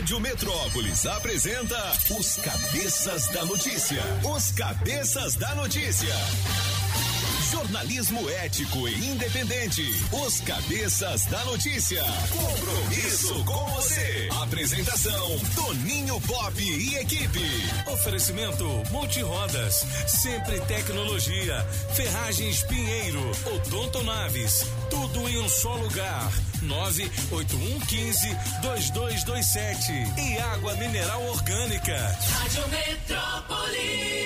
Rádio Metrópolis apresenta os Cabeças da Notícia. Os Cabeças da Notícia. Jornalismo ético e independente. Os Cabeças da Notícia. Compromisso com você. Apresentação: Toninho Pop e equipe. Oferecimento Multirodas, Sempre Tecnologia, Ferragens Pinheiro, Odonto Naves, tudo em um só lugar. 98115 2227 e água mineral orgânica. Rádio Metrópolis.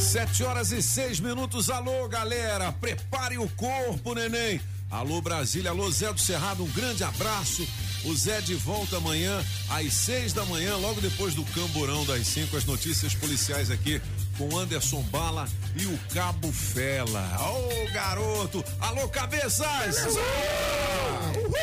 Sete horas e seis minutos. Alô, galera. Prepare o corpo, neném. Alô, Brasília. Alô, Zé do Cerrado. Um grande abraço. O Zé de volta amanhã às seis da manhã, logo depois do Camburão das cinco, as notícias policiais aqui com Anderson Bala e o Cabo Fela. Ô, oh, garoto! Alô, cabeças!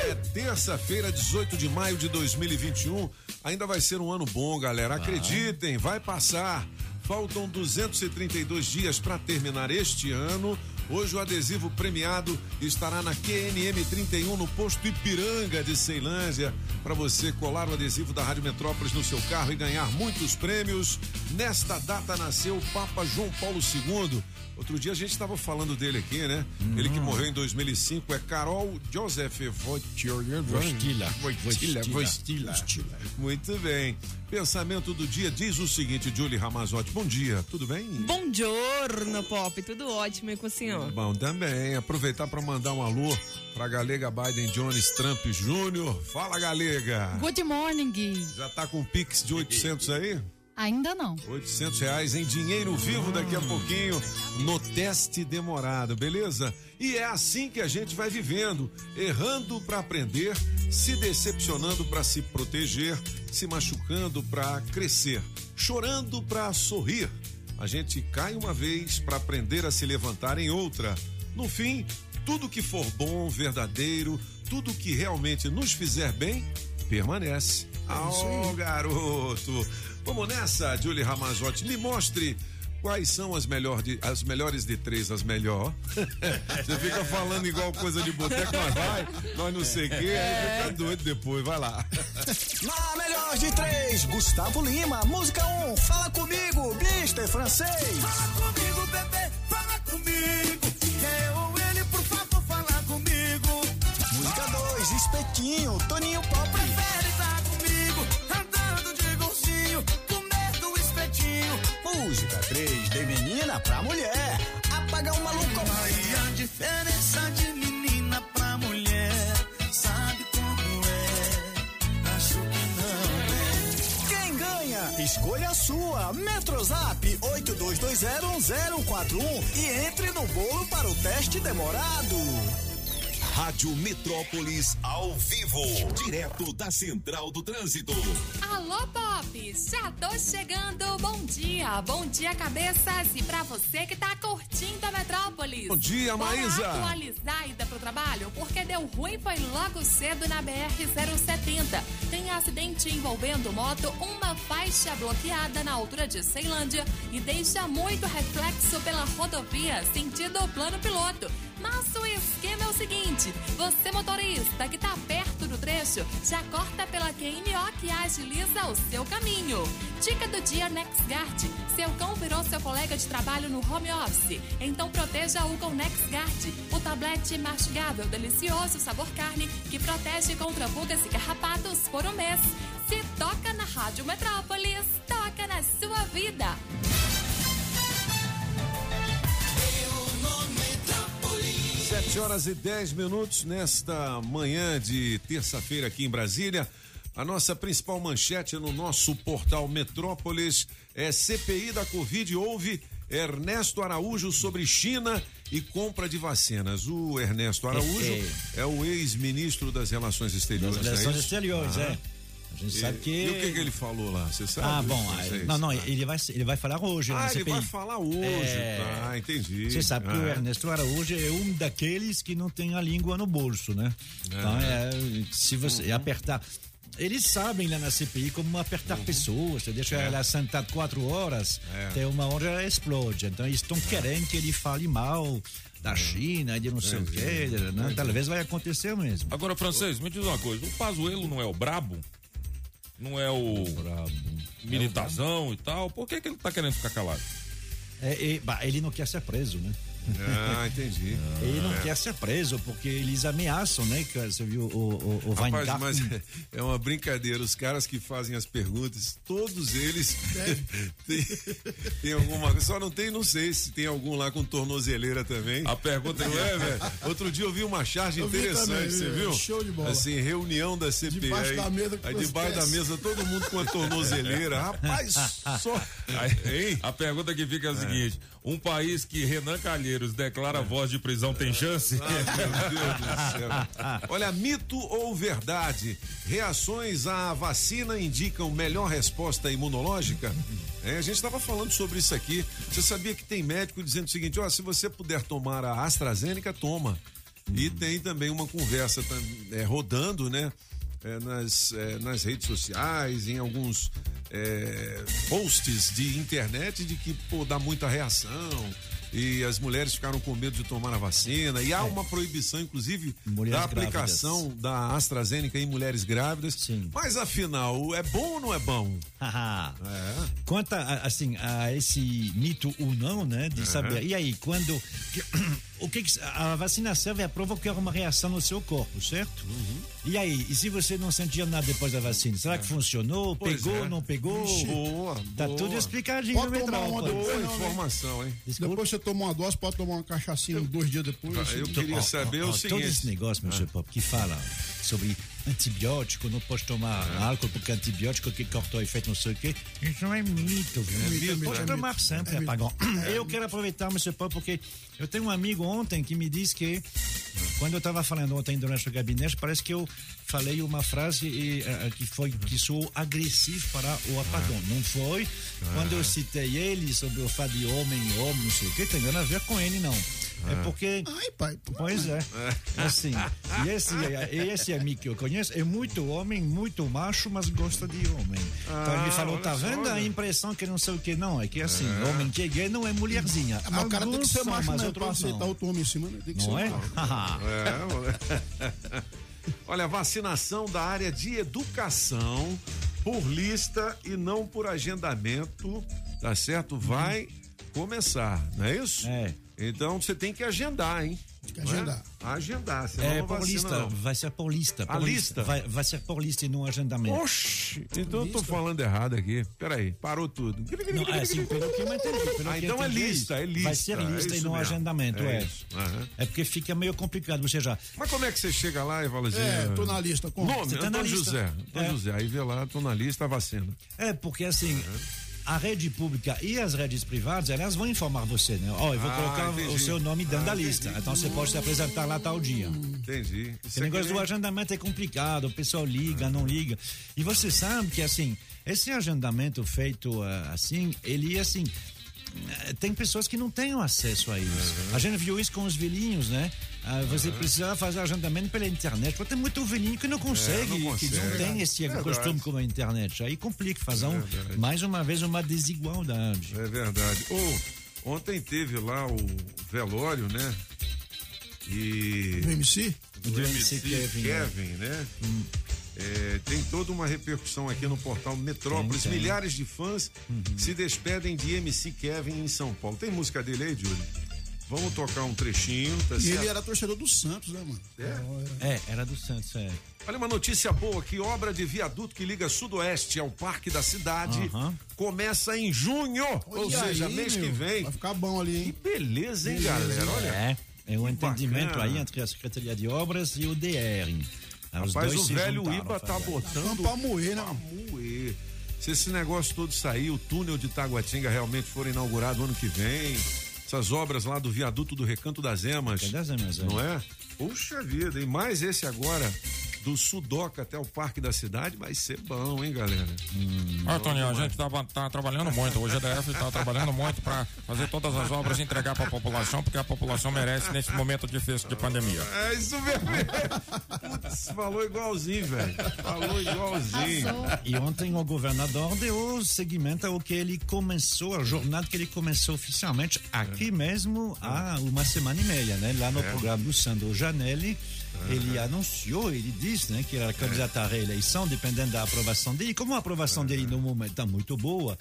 É terça-feira, 18 de maio de 2021. Ainda vai ser um ano bom, galera. Acreditem, vai passar. Faltam 232 dias para terminar este ano. Hoje o adesivo premiado estará na QNM 31 no posto Ipiranga de Ceilândia para você colar o adesivo da Rádio Metrópolis no seu carro e ganhar muitos prêmios. Nesta data nasceu o Papa João Paulo II. Outro dia a gente estava falando dele aqui, né? Hum. Ele que morreu em 2005 é Carol Joseph Wojtyla. Wojtyla. Wojtyla. Muito bem. Pensamento do dia diz o seguinte, Julie Ramazotti. Bom dia, tudo bem? Bom giorno, Pop. Tudo ótimo e com o senhor? Bom também. Aproveitar para mandar um alô pra Galega Biden Jones Trump Jr. Fala, Galega. Good morning. Já tá com o Pix de 800 aí? Ainda não. 800 reais em dinheiro vivo daqui a pouquinho no teste demorado, beleza? E é assim que a gente vai vivendo, errando para aprender, se decepcionando para se proteger, se machucando para crescer, chorando para sorrir. A gente cai uma vez para aprender a se levantar em outra. No fim, tudo que for bom, verdadeiro, tudo que realmente nos fizer bem, permanece. Ah, oh, garoto! Vamos nessa, Julie Ramazotti. Me mostre quais são as, melhor de, as melhores de três, as melhor. Você fica falando igual coisa de boteco, nós vai, nós não sei o quê, aí fica doido depois, vai lá. Na melhor de três, Gustavo Lima, música um, fala comigo, Mister Francês. Fala comigo, bebê, fala comigo. Eu, ele, por favor, fala comigo. Música dois, Espetinho, Toninho Pop. Música 3, de menina pra mulher. Apaga o maluco. Aí a diferença de menina pra mulher, sabe como é? Acho que não é. Quem ganha? Escolha a sua. Metrozap 82201041 e entre no bolo para o teste demorado. Rádio Metrópolis ao vivo, direto da Central do Trânsito. Alô, Pop! Já tô chegando. Bom dia, bom dia, cabeças. E pra você que tá curtindo a Metrópolis. Bom dia, Bora Maísa. atualizar a ida pro trabalho, porque deu ruim foi logo cedo na BR-070. Tem acidente envolvendo moto, uma faixa bloqueada na altura de Ceilândia e deixa muito reflexo pela rodovia, sentido plano piloto. Seguinte: você, motorista que tá perto do trecho, já corta pela QNO que agiliza o seu caminho. Dica do dia NexGuard: seu cão virou seu colega de trabalho no home office, então proteja-o com NexGuard, o tablete mastigável delicioso sabor carne que protege contra pulgas e carrapatos por um mês. Se toca na Rádio Metrópolis, toca na sua vida. Sete horas e 10 minutos nesta manhã de terça-feira aqui em Brasília. A nossa principal manchete no nosso portal Metrópolis é CPI da Covid. Houve Ernesto Araújo sobre China e compra de vacinas. O Ernesto Araújo é o ex-ministro das Relações Exteriores. Das é relações exteriores, Ah. é. A gente E, sabe que. e o que, que ele falou lá? Você sabe? Ah, bom, Não aí- não, não, ele vai, ele vai falar hoje Ah, ele vai falar hoje. É. Ah, entendi. Você sabe que Ah, o Ernesto Araújo é um daqueles que não tem a língua no bolso, né? Então, é, se você Uhum. apertar. eles sabem lá na CPI como apertar pessoas, você deixa ela sentada quatro horas, É. até uma hora ela explode. Então eles estão querendo que ele fale mal da China, de não sei o quê, né? talvez vai acontecer mesmo. Agora, francês, me diz uma coisa: o Pazuelo não é o brabo? Não é o militarzão e tal? Por que, que ele tá querendo ficar calado? É, é, bah, ele não quer ser preso, né? Ah, entendi. Ele não quer ser preso porque eles ameaçam, né? Que Você viu o, o, o Rapaz, mas é- é uma brincadeira. Os caras que fazem as perguntas, todos eles tem, tem alguma coisa. Só não tem, não sei se tem algum lá com tornozeleira também. A pergunta Não é, velho? Outro dia eu vi uma charge Eu vi interessante, também, você é, viu? show de bola. Assim, reunião da CPI. Debaixo aí, da mesa aí debaixo da mesa, todo mundo com a tornozeleira. Rapaz, só. Aí, a pergunta que fica é a seguinte: um país que Renan Calheiros declara voz de prisão tem chance? Ah. Olha, mito ou verdade? Reações à vacina indicam melhor resposta imunológica? É, a gente estava falando sobre isso aqui. Você sabia que tem médico dizendo o seguinte: ó, se você puder tomar a AstraZeneca, toma. E tem também uma conversa é, rodando, né? é, nas, é, nas redes sociais, em alguns é, posts de internet de que pô, dá muita reação e as mulheres ficaram com medo de tomar a vacina e há uma proibição inclusive Mulheres da aplicação da AstraZeneca em mulheres grávidas. Sim. Mas afinal, é bom ou não é bom? É. Quanto a, assim, a esse mito ou não, né? De saber. E aí, quando. O que, que a vacina serve é provocar uma reação no seu corpo, certo? Uhum. E aí, e se você não sentia nada depois da vacina? Será que funcionou? Pois pegou, é. não pegou? Boa, Tá boa. tudo explicadinho Pode no tomar uma Boa informação, hein? Desculpa. Depois você toma uma dose, pode tomar uma cachaçinha dois dias depois. Eu assim. queria Ó, saber ó, o ó, Todo esse seguinte. negócio, meu senhor Pop, que fala sobre antibiótico, não pode tomar É. álcool porque antibiótico que corta o efeito não sei o quê. Isso não é mito, viu? mito, pode é tomar mito, sempre, é apagão. Eu quero aproveitar, meu senhor Pop, porque eu tenho um amigo ontem que me disse que quando eu estava falando ontem durante o gabinete, parece que eu falei uma frase e, eh, que foi que sou agressivo para o apagão. Não foi. Quando eu citei ele sobre o fato de homem, homem, não sei o que, tem nada a ver com ele, não. É porque Ai, pai. Pois é. Assim, e esse, esse amigo que eu conheço é muito homem, muito macho, mas gosta de homem. então ele falou, olha tá vendo a né? impressão que não sei o que não? É que assim, homem que é gay não é mulherzinha. Mas o cara tem que ser macho mas mesmo pra aceitar outro homem em cima, né? Tem que Não ser é? É, Olha, vacinação da área de educação por lista e não por agendamento, tá certo? Vai começar, não é isso? É. Então você tem que agendar, hein? que Não é? agendar. Agendar, senão É não por vacina, vai ser por lista. A lista? Vai, vai ser por lista e não agendamento. Oxi, então eu tô falando errado aqui. Peraí, parou tudo. Não, é assim, pelo que eu entendi. Pelo Ah, que então eu é entendi, lista, é lista. Vai ser é lista e isso não mesmo. agendamento, é. isso. Aham. É porque fica meio complicado, você já. Mas como é que você chega lá e fala assim? É, tô na lista. Com... Nome, Você tá na Antônio lista. José. Antônio É. José. Aí vê lá, tô na lista, a vacina. É, porque assim, a rede pública e as redes privadas, elas vão informar você, né? Ó, eu vou Ah, colocar o entendi. seu nome dentro Ah, da lista. entendi. Então você pode se apresentar lá tal dia. Entendi. Isso Esse é negócio do agendamento é complicado, o pessoal liga, não liga. E você sabe que, assim, esse agendamento feito ah, assim, ele, assim, eh, tem pessoas que não têm acesso a isso. A gente viu isso com os velhinhos, né? Ah, você precisa fazer agendamento pela internet. Porque tem muito velhinho que não consegue, É, não que não consegue. tem esse Verdade. costume com a internet. Aí complica, faz um, Verdade. mais uma vez uma desigualdade. É verdade. Ô, ontem teve lá o velório, né? E. Do MC? do MC MC Kevin, Kevin, né? né? É, tem toda uma repercussão aqui no portal Metrópolis. Tem, tem. Milhares de fãs se despedem de MC Kevin em São Paulo. Tem música dele aí, Júlio? Vamos tocar um trechinho, tá E certo? ele era torcedor do Santos, né, mano? É, era do Santos, é. Olha uma notícia boa que obra de viaduto que liga Sudoeste ao Parque da Cidade Aham. começa em junho, ou Olha seja, aí, mês que meu. vem. Vai ficar bom ali, Que hein? beleza, hein, Beleza, galera? Olha. É, é um Que entendimento bacana. aí entre a Secretaria de Obras e o DR. Os Rapaz, dois o velho juntaram Iba tá fazer. botando Pra moer, né? pra moer. Se esse negócio todo sair, o túnel de Taguatinga realmente for inaugurado ano que vem, essas obras lá do viaduto do Recanto das Emas, Recanto das Emas, é. não é? Puxa vida, e mais esse agora do Sudoca até o Parque da Cidade vai ser bom, hein, galera? Toninho, a gente tá, tá trabalhando muito. O GDF tá trabalhando muito para fazer todas as obras e entregar para a população, porque a população merece nesse momento difícil de pandemia. É isso mesmo. Putz, falou igualzinho, velho. Falou igualzinho. E ontem o governador deu seguimento ao que ele começou, a jornada que ele começou oficialmente aqui mesmo há uma semana e meia, né? Lá no programa do Sandro Janelli. Ele anunciou, ele disse, né, que era candidato à reeleição, dependendo da aprovação dele. Como a aprovação dele no momento está muito boa,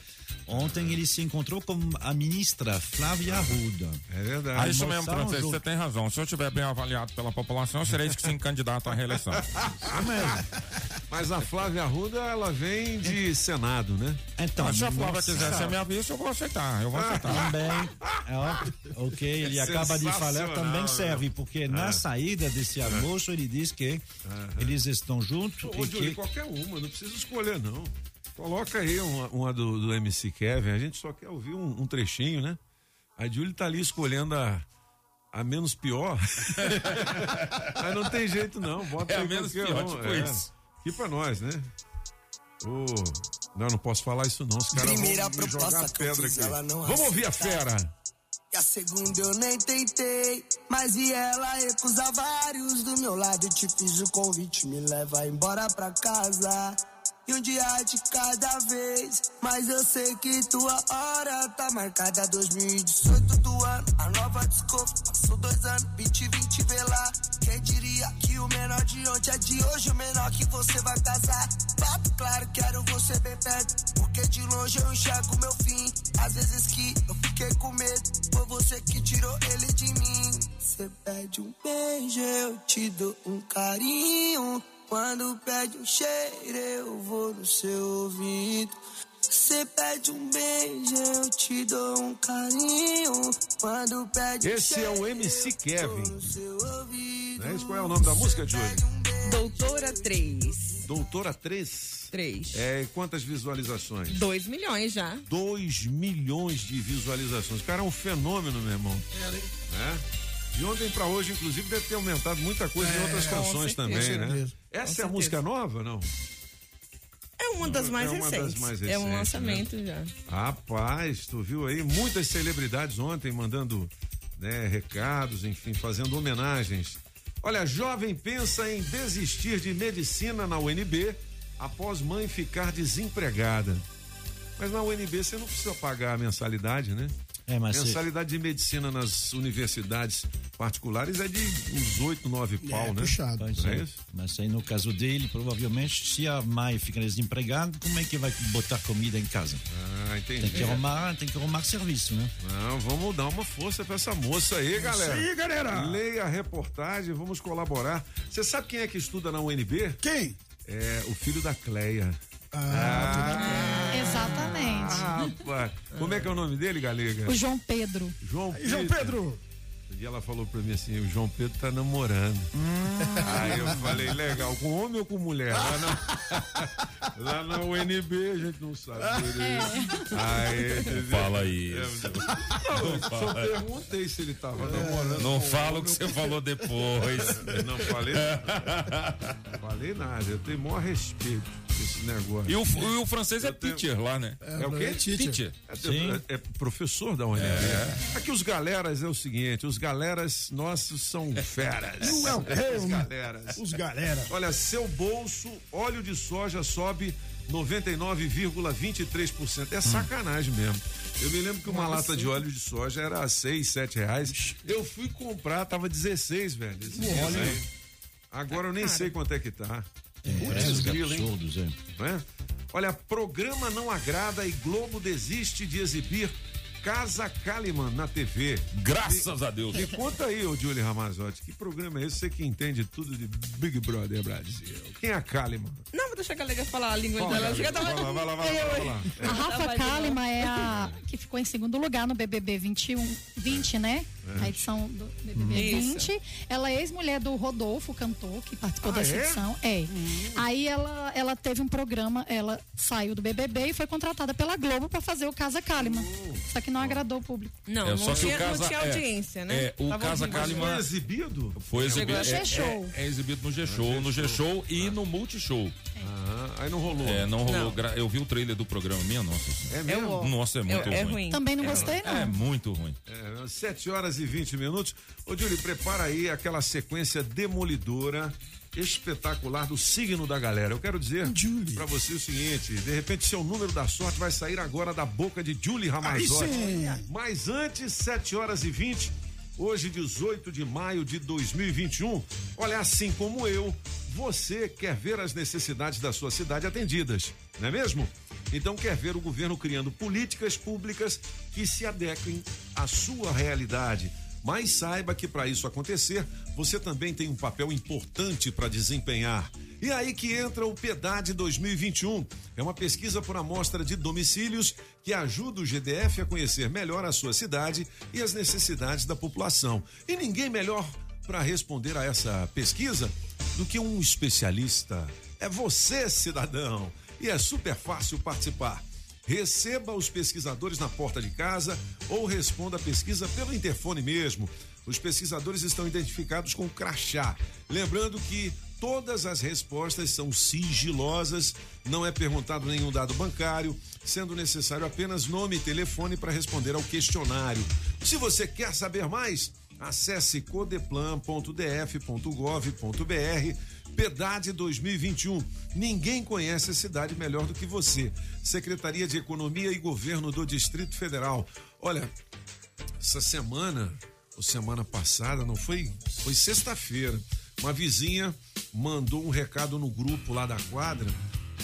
ontem ele se encontrou com a ministra Flávia Arruda. É verdade. É isso mesmo, junto. você tem razão. Se eu estiver bem avaliado pela população, eu serei que sim candidato à reeleição. Mas a Flávia Arruda, ela vem de Senado, né? Então, Mas se a Flávia nossa, quiser ser minha vice, eu vou aceitar. Eu vou aceitar. Também, ó, ok, ele acaba de falar, também né? serve, porque na saída desse almoço ele diz que eles estão juntos Ô, e que qualquer uma, não precisa escolher, não. Coloca aí uma, uma do, do MC Kevin, a gente só quer ouvir um, um trechinho, né? A Júlia tá ali escolhendo a, a menos pior. Mas não tem jeito, não. Bota É a menos pior, um, tipo é. isso. Aqui pra nós, né? Ô, não, não posso falar isso, não. Os caras Primeira vão me proposta jogar pedra aqui. ela não Vamos ouvir a fera. E a segunda eu nem tentei, mas e ela recusa vários do meu lado. Te fiz o convite, me leva embora pra casa. E um dia de cada vez, mas eu sei que tua hora tá marcada 2018 do ano, a nova desculpa, passou dois anos, 2020 vê lá. Quem diria que o menor de ontem é de hoje, o menor que você vai casar. Papo claro, quero você bem perto, porque de longe eu enxergo meu fim. Às vezes que eu fiquei com medo, foi você que tirou ele de mim. Você pede um beijo, eu te dou um carinho. Quando pede um cheiro, eu vou no seu ouvido. Você pede um beijo, eu te dou um carinho. Quando pede um Esse é o cheiro, MC Kevin. ouvido. Né? Isso qual é o nome da música, Júlia? Doutora 3. Doutora 3. 3. É, e quantas visualizações? 2 milhões já. 2 milhões de visualizações. O cara é um fenômeno, meu irmão. Né? De ontem pra hoje, inclusive, deve ter aumentado muita coisa em outras com canções certeza. também, né? certeza. Essa é a certeza. música nova, não? É uma das mais É uma das recentes. mais é um recentes, lançamento já. Rapaz, tu viu aí muitas celebridades ontem mandando né, recados, enfim, fazendo homenagens. Olha, jovem pensa em desistir de medicina na UNB após mãe ficar desempregada. Mas na UNB você não precisa pagar a mensalidade, né? É, mas se- mensalidade de medicina nas universidades particulares é de uns 8, 9 pau, É, né? puxado. Não é é. isso? Mas aí no caso dele, provavelmente, se a mãe fica desempregada, como é que vai botar comida em casa? Ah, Tem entendi. que arrumar, tem que arrumar serviço, né? Não, vamos dar uma força pra essa moça aí, galera. aí, galera. Leia a reportagem, vamos colaborar. Você sabe quem é que estuda na UNB? Quem? É o filho da Cleia. Exatamente. Ah, rapaz. Como é que é o nome dele, Galega? O João Pedro. João Pedro. João Pedro. Dia ela falou pra mim assim: o João Pedro tá namorando. Aí eu falei: legal, com homem ou com mulher? Lá na, lá na UNB a gente não sabe. direito. Aí, Fala isso. Não, eu só perguntei se ele tava namorando. Não fala o que ou você falou depois. Eu Não falei nada. falei nada. Eu tenho maior respeito esse negócio. E o, e o francês é Eu tenho- teacher lá, né? É o quê? Teacher. É, Sim. é- é professor da UNB. Aqui os galeras é o seguinte, os galeras nossos são feras. Não é o quê? Os galeras. Os galera. Olha, seu bolso, óleo de soja sobe 99,23%. É sacanagem mesmo. Eu me lembro que uma lata de óleo de soja era 6, 7 reais. Eu fui comprar, tava 16, velho. Óleo aí. Agora eu nem sei quanto é que tá. Putz, Preços grilo, hein? absurdos, é. não é? Olha, programa não agrada e Globo desiste de exibir Casa Kalimann na TV. Graças a Deus. Me conta aí, ô Julie Ramazotti, que programa é esse? Você que entende tudo de Big Brother Brasil. Quem é a Kalimann? Não, vou deixar a galega falar a língua dela. Tava- Vai lá, vai lá, vai lá, vai lá. A Rafa Kalimann é a que ficou em segundo lugar no BBB 21, 20, né? A edição do BBB Isso. 20. Ela é ex-mulher do Rodolfo, cantor, que participou Ah, dessa é? edição. É. Aí ela, ela teve um programa, ela saiu do BBB e foi contratada pela Globo para fazer o Casa Kalimann. Só que não agradou o público. Não, É, não, só que o tinha, Casa- não tinha é, audiência, né? é, o Tava Casa. Kalimann- Foi exibido? Foi exibido. Chegou a É, G-Show. é, é exibido no G-Show, no G-Show e no Multishow. Ah, aí não rolou. É, não rolou. Não. Eu vi o trailer do programa, minha nossa. É É, mesmo? Nossa, é muito é, é ruim. ruim. Também não É gostei, não. É muito ruim. É, 7 horas e 20 minutos. Ô, Júlio, prepara aí aquela sequência demolidora, espetacular do signo da galera. Eu quero dizer pra você o seguinte: de repente, seu número da sorte vai sair agora da boca de Julie Ramazotti. Mas antes, 7 horas e 20. Hoje, 18 de maio de 2021. Olha, assim como eu, você quer ver as necessidades da sua cidade atendidas, não é mesmo? Então quer ver o governo criando políticas públicas que se adequem à sua realidade. Mas saiba que para isso acontecer, você também tem um papel importante para desempenhar. E aí que entra o PEDAD 2021. É uma pesquisa por amostra de domicílios que ajuda o GDF a conhecer melhor a sua cidade e as necessidades da população. E ninguém melhor para responder a essa pesquisa do que um especialista. É você, cidadão. E é super fácil participar. Receba os pesquisadores na porta de casa ou responda a pesquisa pelo interfone mesmo. Os pesquisadores estão identificados com crachá. Lembrando que todas as respostas são sigilosas, não é perguntado nenhum dado bancário, sendo necessário apenas nome e telefone para responder ao questionário. Se você quer saber mais, acesse codeplan.df.gov.br PEDAD 2021. Ninguém conhece a cidade melhor do que você. Secretaria de Economia e Governo do Distrito Federal. Olha, essa semana, ou semana passada, não foi? Foi sexta-feira. Uma vizinha mandou um recado no grupo lá da quadra,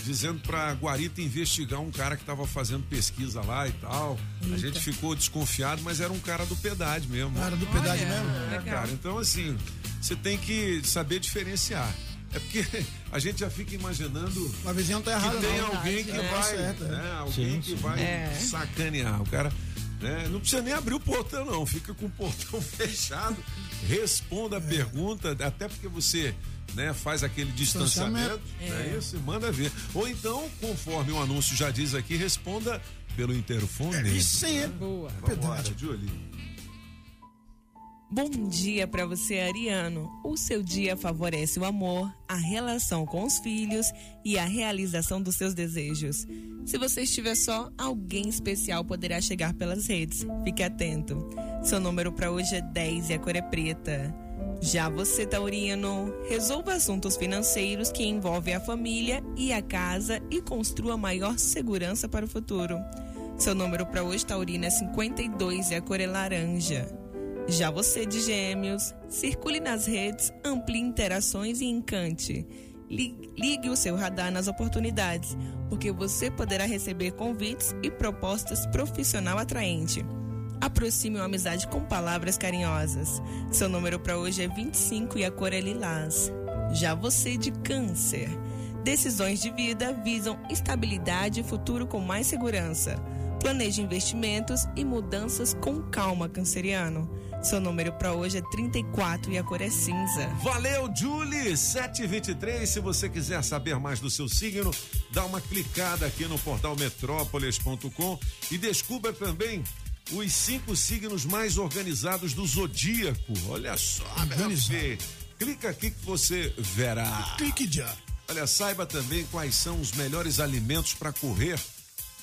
dizendo pra Guarita investigar um cara que tava fazendo pesquisa lá e tal. A gente ficou desconfiado, mas era um cara do Pedade mesmo. Cara do pedágio mesmo. É, cara, então assim, você tem que saber diferenciar. É porque a gente já fica imaginando Uma vizinha não tá que tem não. alguém que É, tá vai, certo, é. né, alguém que vai É. sacanear. O cara né, não precisa nem abrir o portão, não. Fica com o portão fechado, responda a É. pergunta, até porque você né, faz aquele distanciamento, Distanciamento. é isso, e manda ver. Ou então, conforme o anúncio já diz aqui, responda pelo interfone. Isso aí é Boa. Vambora, Julie. Bom dia para você, Ariano. O seu dia favorece o amor, a relação com os filhos e a realização dos seus desejos. Se você estiver só, alguém especial poderá chegar pelas redes. Fique atento. Seu número para hoje é 10 e a cor é preta. Já você, Taurino, resolva assuntos financeiros que envolvem a família e a casa e construa maior segurança para o futuro. Seu número para hoje, Taurino, é 52 e a cor é laranja. Já você de Gêmeos, circule nas redes, amplie interações e encante. Li- Ligue o seu radar nas oportunidades, porque você poderá receber convites e propostas profissional atraente. Aproxime uma amizade com palavras carinhosas. Seu número para hoje é 25 e a cor é lilás. Já você de Câncer. Decisões de vida visam estabilidade e futuro com mais segurança. Planeje investimentos e mudanças com calma, canceriano. Seu número para hoje é 34 e a cor é cinza. Valeu, Julie! 723. Se você quiser saber mais do seu signo, dá uma clicada aqui no portal metrópolis.com e descubra também os cinco signos mais organizados do zodíaco. Olha só, meu Organizado. filho. Clica aqui que você verá. Clique já. Olha, saiba também quais são os melhores alimentos para correr.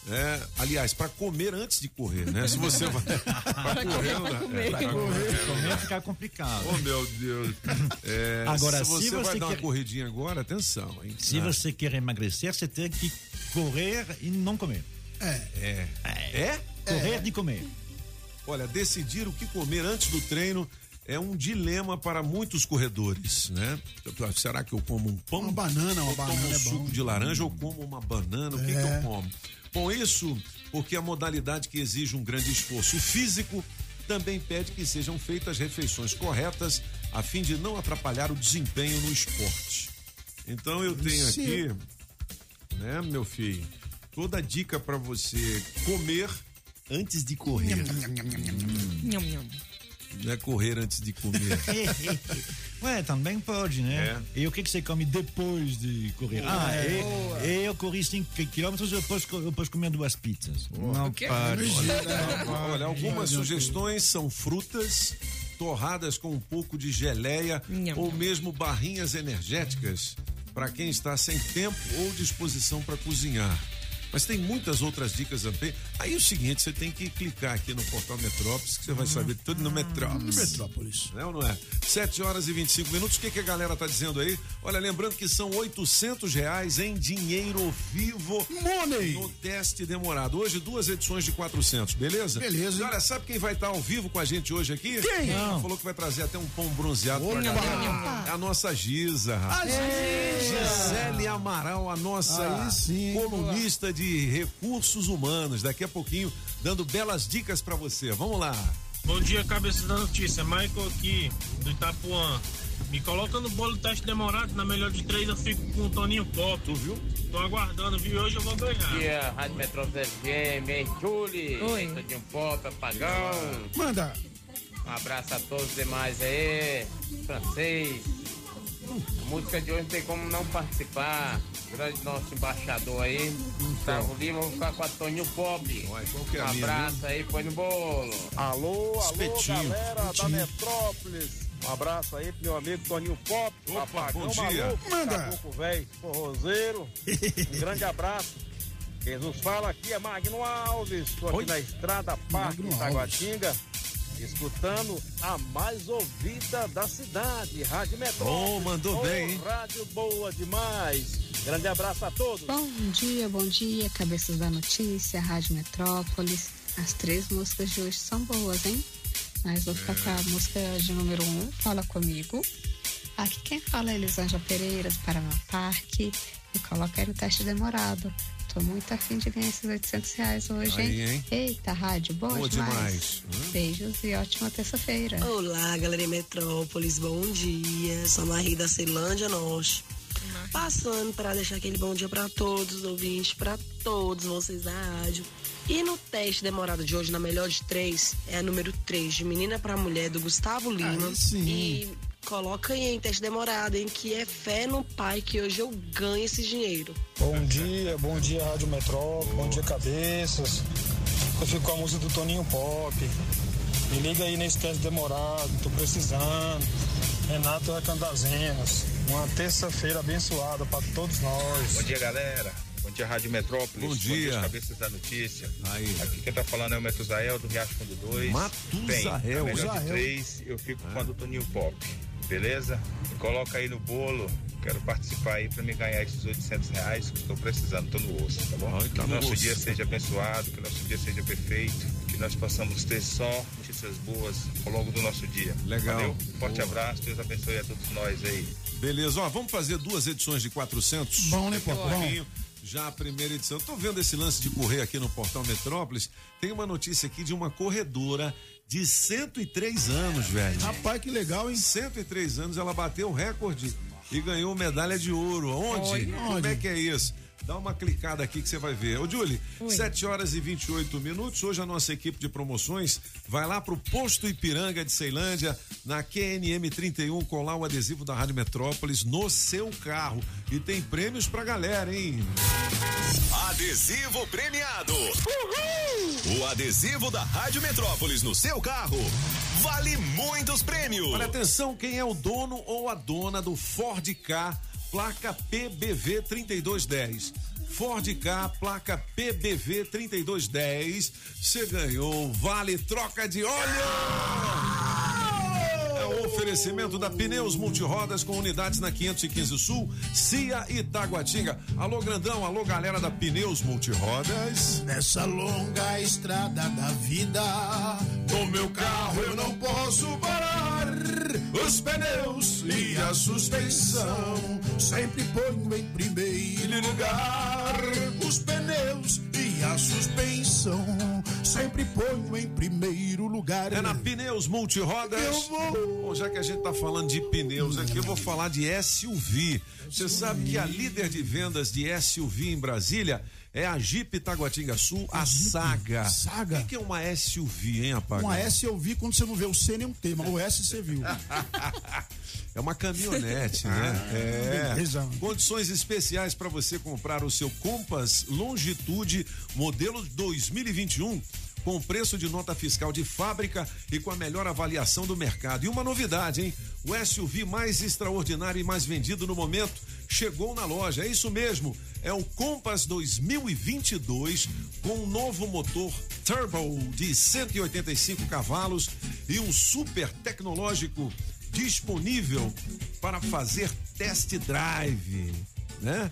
É, aliás, para comer antes de correr, né? Se você vai não dá. É, pra correr. Comer fica complicado. Oh, meu Deus. É, Agora, se você, se vai você dar uma quer- corridinha agora, atenção, hein? Se Ah, você quer emagrecer, você tem que correr e não comer. É. É? Correr de comer. Olha, decidir o que comer antes do treino é um dilema para muitos corredores, né? Será que eu como um pão? Uma banana, uma ou tomo banana um é suco bom. de laranja ou como uma banana? O que, que eu É. como? Com isso, porque a modalidade que exige um grande esforço físico também pede que sejam feitas refeições corretas a fim de não atrapalhar o desempenho no esporte. Então eu tenho Sim. aqui, né, meu filho, toda a dica para você comer antes de correr. Nham, nham. Não é correr antes de comer. Ué, também pode, né? É. E o que, que você come depois de correr? Ah, e- eu corri 5 quilômetros, eu posso, eu posso comer duas pizzas. Não O quê? pode. Olha, algumas sugestões são frutas, torradas com um pouco de geleia ou mesmo barrinhas energéticas para quem está sem tempo ou disposição para cozinhar. Mas tem muitas outras dicas também. Aí é o seguinte, você tem que clicar aqui no portal Metrópolis, que você vai saber tudo no Metrópolis. Metrópolis. Não, não é? 7 horas e 25 minutos. O que, que a galera tá dizendo aí? Olha, lembrando que são 800 reais em dinheiro vivo. Money! No teste demorado. Hoje, duas edições de 400, beleza? Beleza. E olha, sabe quem vai estar ao vivo com a gente hoje aqui? Quem? Não. Falou que vai trazer até um pão bronzeado pra galera. É a nossa Giza. rapaz. Gisele Amaral, a nossa Aí sim, colunista de recursos humanos. Daqui a pouquinho, dando belas dicas pra você. Vamos lá. Bom dia, cabeça da notícia. Michael aqui, do Itapuã. Me coloca no bolo teste demorado, na melhor de três eu fico com o Toninho Pop. Tu viu? Tô aguardando, viu? Hoje eu vou ganhar. dia, Rádio Metrópole FM, hein, Julie? Oi. Toninho Pop, Apagão. Manda. Um abraço a todos os demais aí, francês. A música de hoje não tem como não participar. Grande nosso embaixador aí, Gustavo Lima, vou ficar com a Toninho qual que é Um a minha, abraço aí, põe no bolo. Alô, alô, Espetinho. galera da Espetinho. Metrópolis. Um abraço aí pro meu amigo Toninho Pop. Opa, Apagão bom dia. Maluco, Manda. Caboclo velho, forrozeiro. Um grande abraço. Quem nos fala aqui é Magno Alves. Estou aqui Oi. na Estrada Parque Itaguatinga. Escutando a mais ouvida da cidade, Rádio Metrópolis. Oh, mandou Ô, bem, hein? Rádio boa demais. Grande abraço a todos. Bom dia, bom dia, cabeças da notícia, Rádio Metrópolis. As três músicas de hoje são boas, hein? Mas vou ficar com a música de número um, Fala Comigo. Aqui quem fala é Elisângela Pereira, do Paraná Parque. Me coloca aí no teste demorado. Tô muito afim de ganhar esses 800 reais hoje, Aí, hein? hein? Eita, rádio, boa, Boa demais. demais. Hum? Beijos e ótima terça-feira. Olá, galera Metrópolis, bom dia. Sou Marie da Ceilândia Norte. Passando para deixar aquele bom dia para todos os ouvintes, para todos vocês da rádio. E no teste demorado de hoje, na melhor de três, é a número 3, de Menina para Mulher, do Gustavo Lima. Aí sim. E coloca aí em teste demorado, em que é fé no pai que hoje eu ganho esse dinheiro. Bom dia, bom dia, Rádio Metrópole, bom dia, cabeças. Eu fico com a música do Toninho Pop. Me liga aí nesse teste demorado, tô precisando. Renato Recandazenas. Uma terça-feira abençoada para todos nós. Bom dia, galera. Bom dia, Rádio Metrópolis. Bom dia. os cabeças da notícia. Aí. Aqui quem tá falando é o Metusael do Riacho Fundo 2. Matusael. Bem, a melhor Matusael. de três, eu fico com a do Toninho Pop. Beleza? Me coloca aí no bolo. Quero participar aí pra me ganhar esses 800 reais que estou precisando. Tô no osso, tá bom? Ai, tá que no nosso osso. dia seja abençoado, que nosso dia seja perfeito. Que nós possamos ter só notícias boas ao longo do nosso dia. Legal. Valeu? Forte Boa. abraço. Deus abençoe a todos nós aí. Beleza, ó, vamos fazer duas edições de 400. Bom, né, pouquinho, Já a primeira edição. Tô vendo esse lance de correr aqui no Portal Metrópolis. Tem uma notícia aqui de uma corredora de 103 anos, velho. Rapaz, que legal, hein? 103 anos, ela bateu o recorde e ganhou medalha de ouro. Onde? Olha. Como é que é isso? Dá uma clicada aqui que você vai ver. Ô, Julie, 7 horas e 28 minutos. Hoje a nossa equipe de promoções vai lá pro Posto Ipiranga de Ceilândia, na QNM 31, colar o adesivo da Rádio Metrópolis no seu carro. E tem prêmios pra galera, hein? Adesivo premiado. O adesivo da Rádio Metrópolis no seu carro vale muitos prêmios. Olha atenção, quem é o dono ou a dona do Ford K, placa PBV 3210. Ford K, placa PBV 3210. Você ganhou vale troca de óleo. Oferecimento da Pneus Multirodas com unidades na 515 Sul, Cia e Taguatinga. Alô, grandão, alô, galera da Pneus Multirodas. Nessa longa estrada da vida, no meu carro eu não posso parar. Os pneus e a suspensão sempre ponho em primeiro lugar. Os pneus e a suspensão sempre ponho em primeiro lugar. É na Pneus Multirodas. Eu vou. Bom, já que a gente tá falando de pneus aqui, eu vou falar de SUV. Você sabe que a líder de vendas de SUV em Brasília É a Jeep Taguatinga Sul, a Saga. Saga. O que é uma SUV, hein, rapaz? Uma S eu vi quando você não vê o C nem um T, mas o S você viu. É uma caminhonete, né? Ah, É. beleza. Condições especiais para você comprar o seu Compass Longitude modelo 2021 com preço de nota fiscal de fábrica e com a melhor avaliação do mercado. E uma novidade, hein? O SUV mais extraordinário e mais vendido no momento chegou na loja. É isso mesmo. É o Compass 2022 com um novo motor turbo de 185 cavalos e um super tecnológico disponível para fazer test drive, né?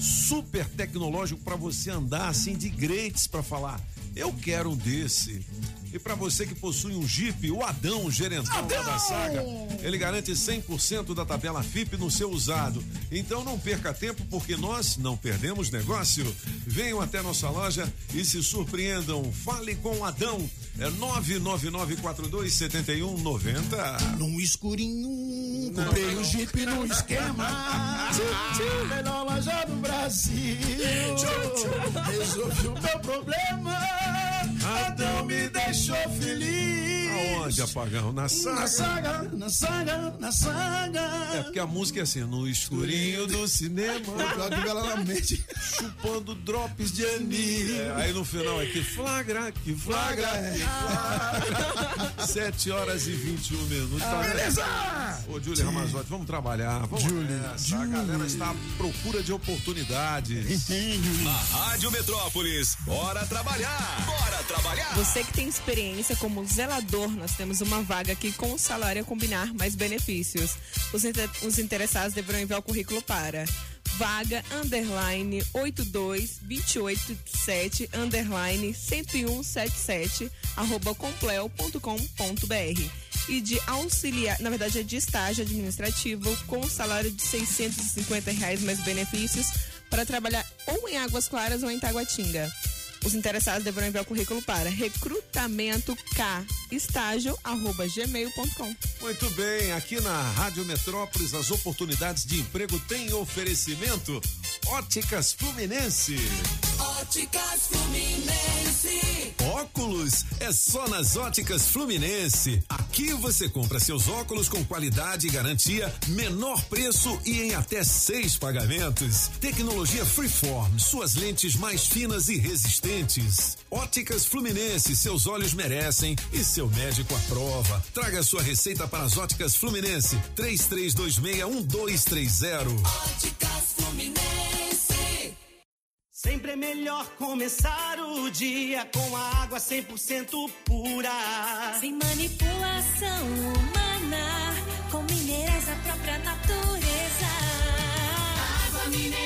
Super tecnológico para você andar assim de greats para falar. Eu quero um desse. E para você que possui um Jeep, o Adão, gerentão lá da saga, ele garante 100% da tabela FIP no seu usado. Então não perca tempo porque nós não perdemos negócio. Venham até nossa loja e se surpreendam. Fale com o Adão. É 999427190. Num escurinho, comprei o Jeep no esquema. Melhor loja do Brasil. Resolvi o meu problema. Adão me deixou feliz. Aonde, apagão? Na saga. Na saga, na saga, na saga. É porque a música é assim, no escurinho do cinema. na mente. Chupando drops de anil. É, aí no final é que flagra, que flagra. Flagra, que flagra. 7 horas e 21 minutos. Ah, Tá vendo? beleza! Ô, Júlio Ramazotti, vamos trabalhar. Vamos Julie, nessa. A galera está à procura de oportunidades. Na Rádio Metrópolis, bora trabalhar! Bora trabalhar! Você que tem experiência como zelador, nós temos uma vaga aqui com o salário a combinar mais benefícios. Os, inter- os interessados deverão enviar o currículo para vaga underline 82287 underline 10177 arroba compleo.com.br e de auxiliar, na verdade é de estágio administrativo com salário de 650 reais mais benefícios para trabalhar ou em Águas Claras ou em Taguatinga. Os interessados deverão enviar o currículo para recrutamentoestágio@gmail.com. Muito bem, aqui na Rádio Metrópolis as oportunidades de emprego têm oferecimento Óticas Fluminense. Óticas Fluminense. Óculos é só nas Óticas Fluminense. Aqui você compra seus óculos com qualidade e garantia, menor preço e em até seis pagamentos. Tecnologia Freeform, suas lentes mais finas e resistentes. Óticas Fluminense, seus olhos merecem e seu médico aprova. Traga sua receita para as Óticas Fluminense. 33261230. Óticas Fluminense. Sempre é melhor começar o dia com a água 100% pura. Sem manipulação humana, com minerais da própria natureza. Água mineral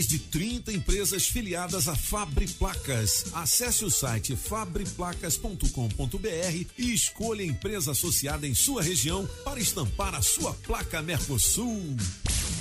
de 30 empresas filiadas à Fabre Placas. Acesse o site fabriplacas.com.br e escolha a empresa associada em sua região para estampar a sua placa Mercosul.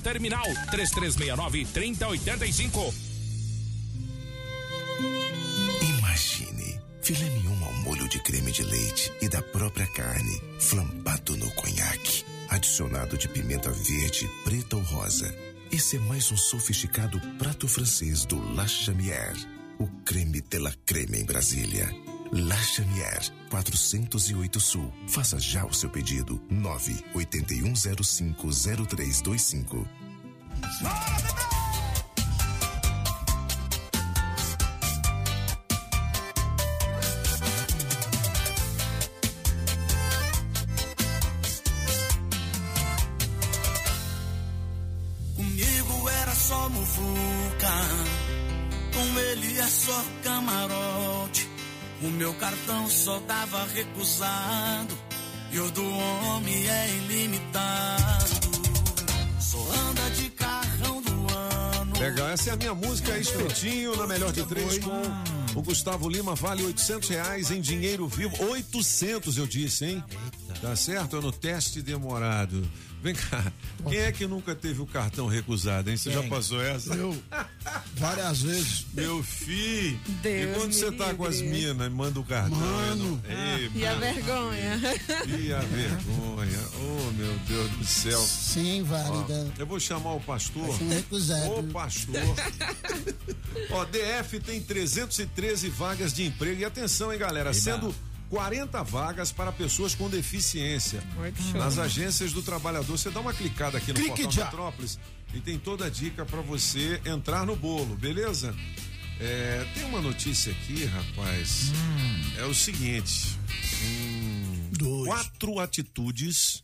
terminal 3369 3085. Imagine filé mignon ao molho de creme de leite e da própria carne, flambado no conhaque. adicionado de pimenta verde, preta ou rosa. Esse é mais um sofisticado prato francês do La Chamière, o creme de la creme em Brasília. La Chamière, 408 Sul. Faça já o seu pedido. 981050325. Comigo era só muvuca, com ele é só camarote. O meu cartão só dava recusado, e o do homem é ilimitado. Só anda de carrão do ano. Legal, essa é a minha música Espetinho, na melhor de três com o Gustavo Lima, vale 800 reais em dinheiro vivo. 800 eu disse, hein? Tá certo? É no teste demorado. Vem cá, quem é que nunca teve o cartão recusado, hein? Você já passou essa? Eu, várias vezes. Meu filho. Deus e quando você tá com as minas, manda o cartão. Mano. Ei, E a mano. vergonha? E a vergonha. Oh, meu Deus do céu. Sim, válida. Ó, eu vou chamar o pastor. Ô, pastor. Ó, DF tem 313 vagas de emprego. E atenção, hein, galera? Sendo 40 vagas para pessoas com deficiência. Nas agências do trabalhador. Você dá uma clicada aqui no Clique portal já. Metrópolis e tem toda a dica para você entrar no bolo, beleza? É, tem uma notícia aqui, rapaz. É o seguinte. Hum, Dois. Quatro atitudes.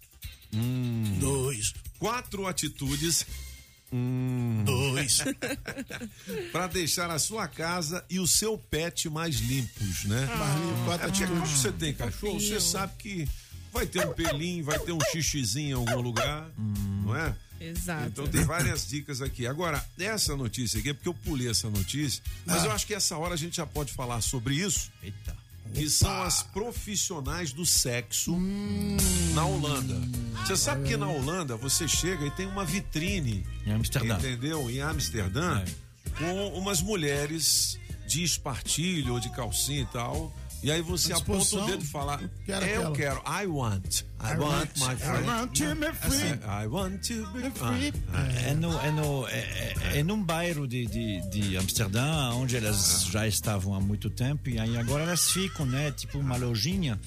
Hum, Dois. quatro atitudes. Hum, Dois. para deixar a sua casa e o seu pet mais limpos, né? Mais limpo, É porque quando atitudes. você tem cachorro, você sabe que vai ter um pelinho, vai ter um xixizinho em algum lugar, não é? Exato. Então tem várias dicas aqui. Agora, essa notícia aqui é porque eu pulei essa notícia, mas Ah. eu acho que essa hora a gente já pode falar sobre isso. Eita. Que são as profissionais do sexo Hum. na Holanda. Você sabe que na Holanda você chega e tem uma vitrine Em Amsterdã. entendeu? Em Amsterdã, É. com umas mulheres de espartilho ou de calcinha e tal. E aí você aponta o dedo e fala: quero Eu aquela." quero, I want. I, want, my friend. I want to be free. I want to be free. É, no, é, no, é, é, é num bairro de, de, de Amsterdã, onde elas já estavam há muito tempo, e aí agora elas ficam, né? Tipo uma lojinha.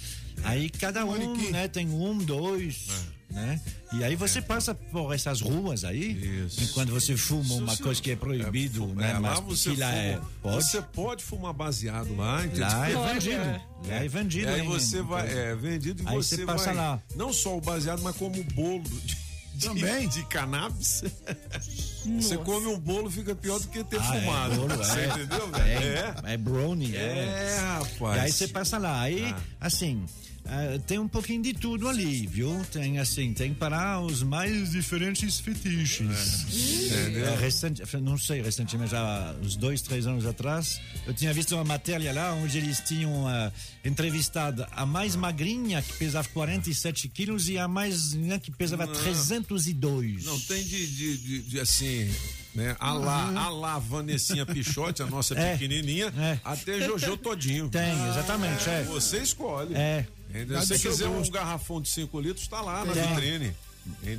Aí cada um, né? Tem um, dois, né? E aí você passa por essas ruas aí, Isso. enquanto você fuma uma Isso, coisa que é proibido, É, né? lá Mas você, que lá é, fuma- pode. você pode fumar baseado lá, entendeu? Lá é vendido. Lá é vendido. E aí em- você vai, é vendido e Aí você, você passa vai, lá. não só o baseado, mas como o bolo de, de, Também. de cannabis. Você come um bolo, fica pior do que ter Ah, é, fumado. bolo, você é. entendeu, velho? É, é brownie, é. É, rapaz. E aí você passa lá. Aí, Ah. assim, ah, tem um pouquinho de tudo ali, viu? Tem assim, tem para os mais diferentes fetiches. É, recente, não sei, recentemente, há uns dois, três anos atrás, eu tinha visto uma matéria lá onde eles tinham ah, entrevistado a mais magrinha, que pesava 47 quilos, e a mais né, que pesava 302. Não, tem de, de, de- de, assim, né? A lá, a lá Vanessinha Pichote, a nossa É. pequenininha, É. até Jojo Todinho. Tem, exatamente, é. Você escolhe. É. Se você quiser um garrafão de 5 litros, tá lá na Tem.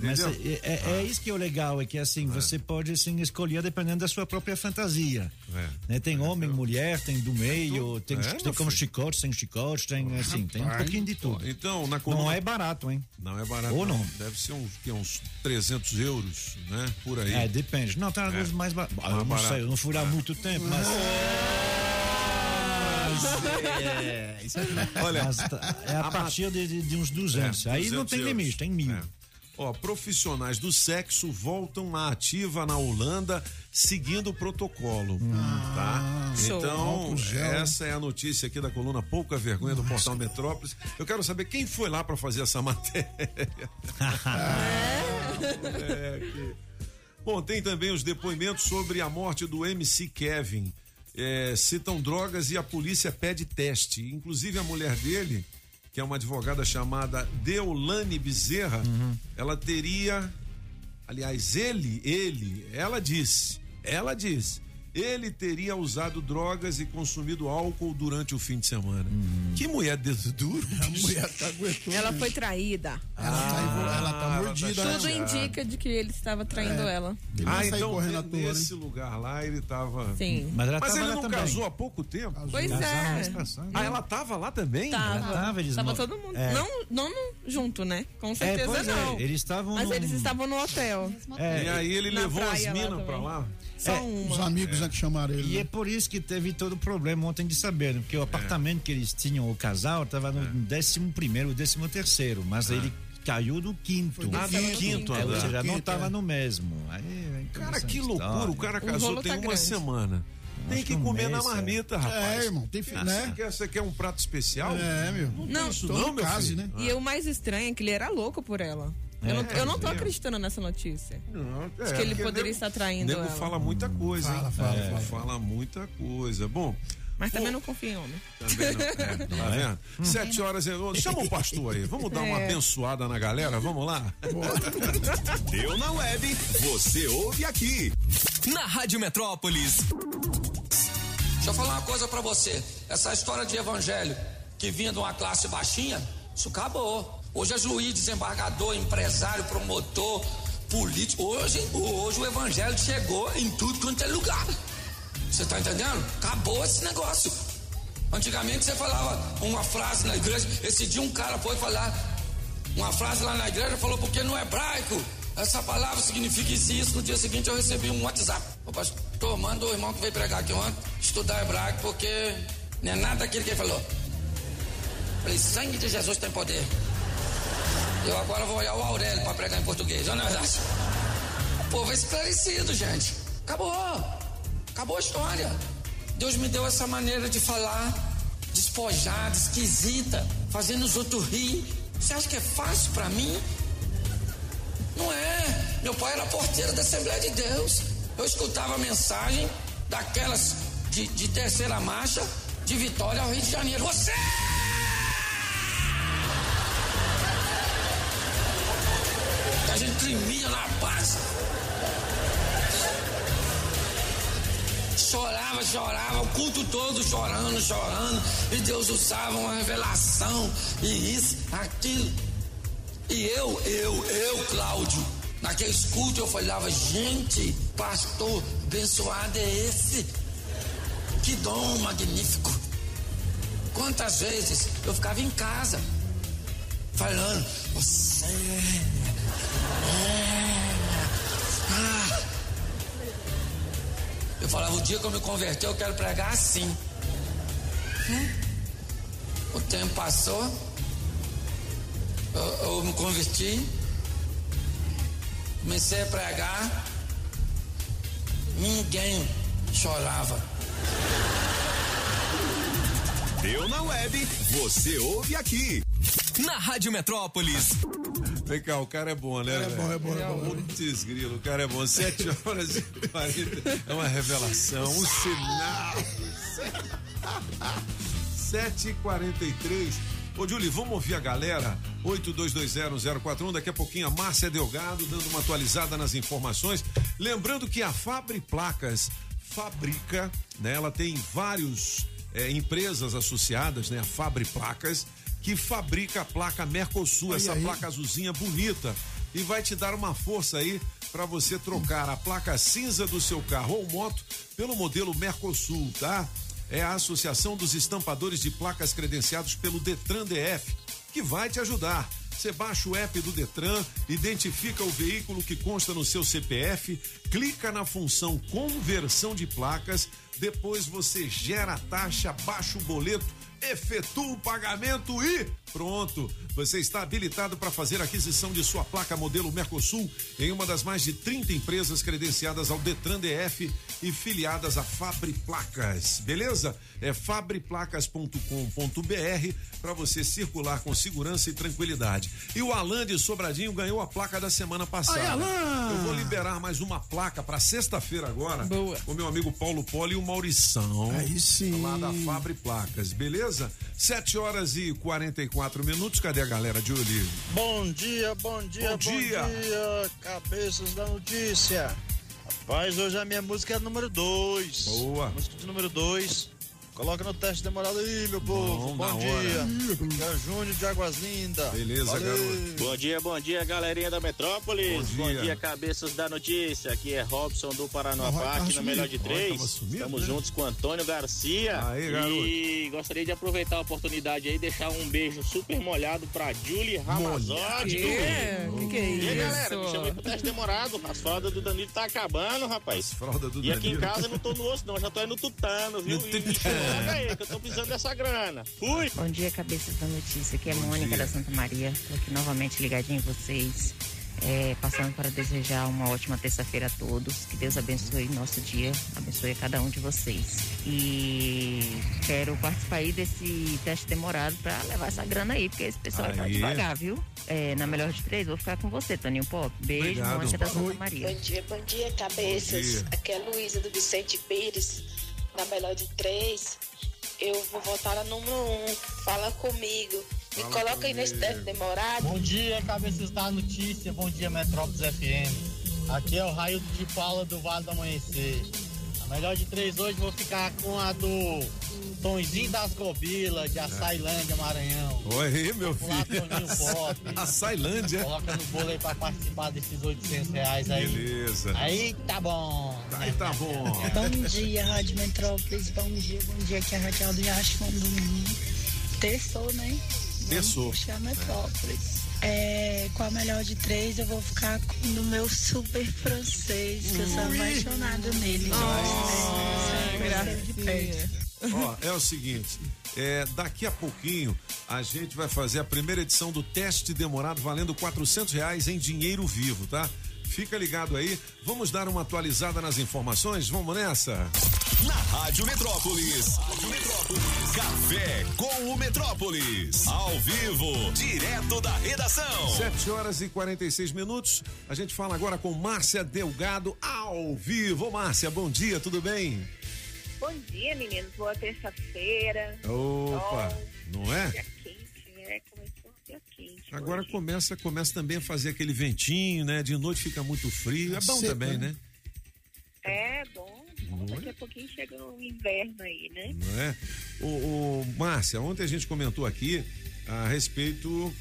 Mas Entendeu? é, é- é isso que é o legal, é que assim, você pode assim, escolher dependendo da sua própria fantasia. É. Né? Tem homem, mulher, tem do meio, tem, É, tem como filho. chicote, sem chicote, tem assim, tem um pouquinho de tudo. Então, na coluna. Não é barato, hein? Não é barato. Ou não. Deve ser uns, que, uns 300 euros, né? Por aí. É, depende. Não, tem alguns mais baratos. eu não barato. sei, eu não fui há muito tempo, mas. É, isso é Olha, mas tá- é a a partir de, de- de uns 200. É, Aí não 200 tem euros. limite, tem mil. Ó, profissionais do sexo voltam à ativa na Holanda seguindo o protocolo, tá? Show. Então, Álcool gel. essa é a notícia aqui da coluna Pouca Vergonha do Portal Metrópolis. Eu quero saber quem foi lá para fazer essa matéria. É, Bom, tem também os depoimentos sobre a morte do MC Kevin. É, citam drogas e a polícia pede teste. Inclusive a mulher dele, que é uma advogada chamada Deolane Bezerra, ela teria. Aliás, ele, ele, ela disse, ela disse, ele teria usado drogas e consumido álcool durante o fim de semana. Que mulher dedo duro. A mulher tá aguentando. Ela foi traída. Ela tá, ela tá Ah, ela mordida. Tudo indica de que ele estava traindo É. ela. Ah, então nesse lugar lá ele tava. Sim. Mas ela Mas tava ele não também. casou há pouco tempo? Pois Casaram é. Ah, ela tava lá também? Tava. Ela tava, eles Tava todo mundo. É. Não, não no- junto, né? Com certeza pois é, não. eles estavam Mas num- eles estavam no hotel. É, e aí ele Na levou as minas pra lá? Só É, uma. Os amigos é que chamaram ele. E né? é por isso que teve todo o problema ontem de saber, né? porque o apartamento que eles tinham, o casal, estava no décimo primeiro, décimo terceiro, mas ele caiu no quinto. Ah, no quinto É, ou seja, não Quinto, estava é. no mesmo. Aí, Cara, que história. loucura. O cara O casou rolo tem tá uma grande. semana. Tem que que um comer na mês, é. marmita, rapaz. É, irmão, tem fi- Ah, né? Você quer, você quer um prato especial? É, meu. Não, Não, isso todo não, meu case, filho. né? E o mais estranho é que ele era louco por ela. É, eu, não, eu não tô é. acreditando nessa notícia. Não, é, Acho que ele poderia nego- estar traindo nego ela. fala muita coisa, hein? Fala, fala, É, fala. fala muita coisa. Bom, Mas também não confio em homem. também não. É, tá vendo? Sete horas. e- Chama o pastor aí. Vamos dar uma É. abençoada na galera? Vamos lá? Deu na web, você ouve aqui. Na Rádio Metrópolis. Deixa eu falar uma coisa pra você. Essa história de evangelho que vinha de uma classe baixinha, isso acabou. Hoje é juiz, desembargador, empresário, promotor, político. Hoje, hoje o evangelho chegou em tudo quanto é lugar. Você tá entendendo? Acabou esse negócio. Antigamente você falava uma frase na igreja. Esse dia um cara foi falar uma frase lá na igreja, falou porque no hebraico essa palavra significa isso e isso. No dia seguinte eu recebi um WhatsApp. O pastor, manda o irmão que veio pregar aqui ontem estudar hebraico porque não é nada daquilo que ele falou. Falei, sangue de Jesus tem poder. Eu agora vou olhar o Aurélio para pregar em português, não é verdade? O povo é esclarecido, gente. Acabou. Acabou a história. Deus me deu essa maneira de falar, despojada, esquisita, fazendo os outros rir. Você acha que é fácil para mim? Não é. Meu pai era porteiro da Assembleia de Deus. Eu escutava mensagem daquelas de, de terceira marcha de Vitória ao Rio de Janeiro. Você! A gente tremia na paz. Chorava, chorava, o culto todo chorando, chorando. E Deus usava uma revelação. E isso, aquilo. E eu, eu, eu, Cláudio, naquele culto eu falava, gente, pastor abençoado é esse. Que dom magnífico. Quantas vezes eu ficava em casa falando, você é. Ah. Eu falava, o dia que eu me converter, eu quero pregar assim. Hum? O tempo passou, eu, eu me converti, comecei a pregar, ninguém chorava. Deu na web, você ouve aqui. Na Rádio Metrópolis. Vem cá, o cara é bom, né? É bom, é bom, é bom. Putz, grilo, o cara é bom. Sete horas e 40. É uma revelação, um sinal. Sete e quarenta e três. Ô, Julie, vamos ouvir a galera? 82201041. Daqui a pouquinho a Márcia Delgado dando uma atualizada nas informações. Lembrando que a Fabri Placas fabrica, né? Ela tem vários é, empresas associadas, né? A Fabri Placas, que fabrica a placa Mercosul, Olha essa aí. placa azulzinha bonita. E vai te dar uma força aí para você trocar a placa cinza do seu carro ou moto pelo modelo Mercosul, tá? É a Associação dos Estampadores de Placas credenciados pelo Detran DF, que vai te ajudar. Você baixa o app do Detran, identifica o veículo que consta no seu CPF, clica na função conversão de placas, depois você gera a taxa, baixa o boleto, efetua o pagamento e pronto. Você está habilitado para fazer a aquisição de sua placa modelo Mercosul em uma das mais de 30 empresas credenciadas ao Detran DF e filiadas a Fabri Placas. Beleza? É fabriplacas.com.br para você circular com segurança e tranquilidade. E o Alan de Sobradinho ganhou a placa da semana passada. Ai, Alan! Eu vou liberar mais uma placa para sexta-feira agora. Boa. O meu amigo Paulo Poli e o Maurição. Aí sim. Lá da Fabri Placas, beleza? 7 horas e 44 minutos. Cadê a galera de Olívio? Bom dia, bom dia, Bom dia. dia, cabeças da notícia. Rapaz, hoje a minha música é a número 2. Boa. Música de número 2. Coloca no teste demorado aí, meu povo. Bom, Bom hora. dia. É o Júnior de Águas Lindas. Beleza, Valeu. garoto. Bom dia, bom dia, galerinha da Metrópolis. Bom dia. cabeças da notícia. Aqui é Robson do tava na sumido. melhor de três. tava sumido, Estamos né? juntos com Antônio Garcia. Aí, garoto. e gostaria de aproveitar a oportunidade aí e deixar um beijo super molhado pra Julie Ramazotti. Que? Que que é E aí, galera, isso? me chamei pro teste demorado. As fraldas do Danilo tá acabando, rapaz. Fralda do e aqui em Danilo. casa eu não tô no osso, não. Já tô aí no tutano, viu? E, e coloca aí, que eu tô precisando dessa grana. Fui! Bom dia, cabeças da notícia. Aqui é Mônica dia. da Santa Maria. Tô aqui novamente ligadinho em vocês. É, passando para desejar uma ótima terça-feira a todos. Que Deus abençoe nosso dia, abençoe a cada um de vocês. E quero participar aí desse teste demorado para levar essa grana aí, porque esse pessoal tá Aí. devagar, viu? É, na melhor de três, vou ficar com você, Toninho Pop. Beijo, Obrigado. Mônica da Santa. Maria. Bom dia, bom dia, cabeças. Bom dia. Aqui é Luísa do Vicente Pires, na melhor de três. Eu vou votar na número um. Fala comigo. Me Fala coloca aí nesse comigo. teste demorado. Bom dia, cabeças da notícia. Bom dia, Metrópolis FM. Aqui é o raio de Paula do Vale do Amanhecer. A melhor de três hoje vou ficar com a do Tonzinho das Gobilas, de Açailândia, Maranhão. Oi, meu filho. Pop. A Sailândia. Coloca no bolo aí pra participar desses 800 reais aí. Beleza. Aí tá bom. Aí tá bom. Bom dia, Rádio Metrópolis. Bom dia, bom dia. Aqui é a Raquel do Yacho Domingo. Terçou, né? Terçou. Puxa a Metrópolis. É, com a melhor de três, eu vou ficar com o meu super francês, que eu sou apaixonada nele. Ai, Francês de perto. Ó, é o seguinte, é, daqui a pouquinho a gente vai fazer a primeira edição do teste demorado valendo 400 reais em dinheiro vivo, tá? Fica ligado aí, vamos dar uma atualizada nas informações, vamos nessa? Na Rádio Metrópolis. Rádio Metrópolis. Café com o Metrópolis. Ao vivo, direto da redação. 7 horas e 46 minutos, a gente fala agora com Márcia Delgado ao vivo. Ô, Márcia, bom dia, tudo bem? Bom dia, meninos. Boa terça-feira. Opa, Sol, não é? Dia quente, né? Começou um dia quente. Agora começa, começa também a fazer aquele ventinho, né? De noite fica muito frio, é bom Seco, também, né? né? É bom. bom. Daqui a pouquinho chega o inverno aí, né? não é? O, o Márcia, ontem a gente comentou aqui a respeito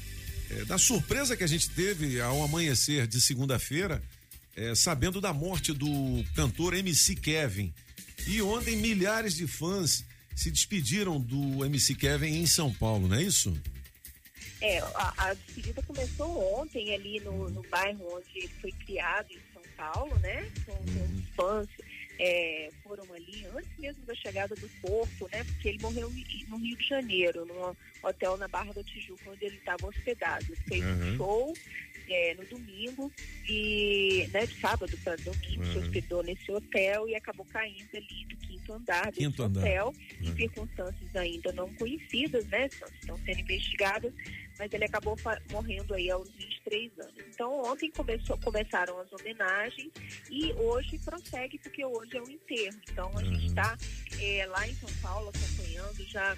eh, da surpresa que a gente teve ao amanhecer de segunda-feira, eh, sabendo da morte do cantor MC Kevin. E ontem milhares de fãs se despediram do MC Kevin em São Paulo, não é isso? É, a, a despedida começou ontem ali no, no bairro onde ele foi criado, em São Paulo, né? Com, com os fãs é, foram ali antes mesmo da chegada do corpo, né? Porque ele morreu no Rio de Janeiro, num hotel na Barra da Tijuca, onde ele estava hospedado. Ele fez um Uhum. show é, no domingo e, né, de sábado para domingo, se Uhum. hospedou nesse hotel e acabou caindo ali do quinto andar desse Quinto andar. hotel, em Uhum. circunstâncias ainda não conhecidas, né? Estão sendo investigadas, mas ele acabou morrendo aí aos 23 anos. Então, ontem começou, começaram as homenagens e hoje prossegue, porque hoje é o enterro. Então, a gente está lá em São Paulo acompanhando, já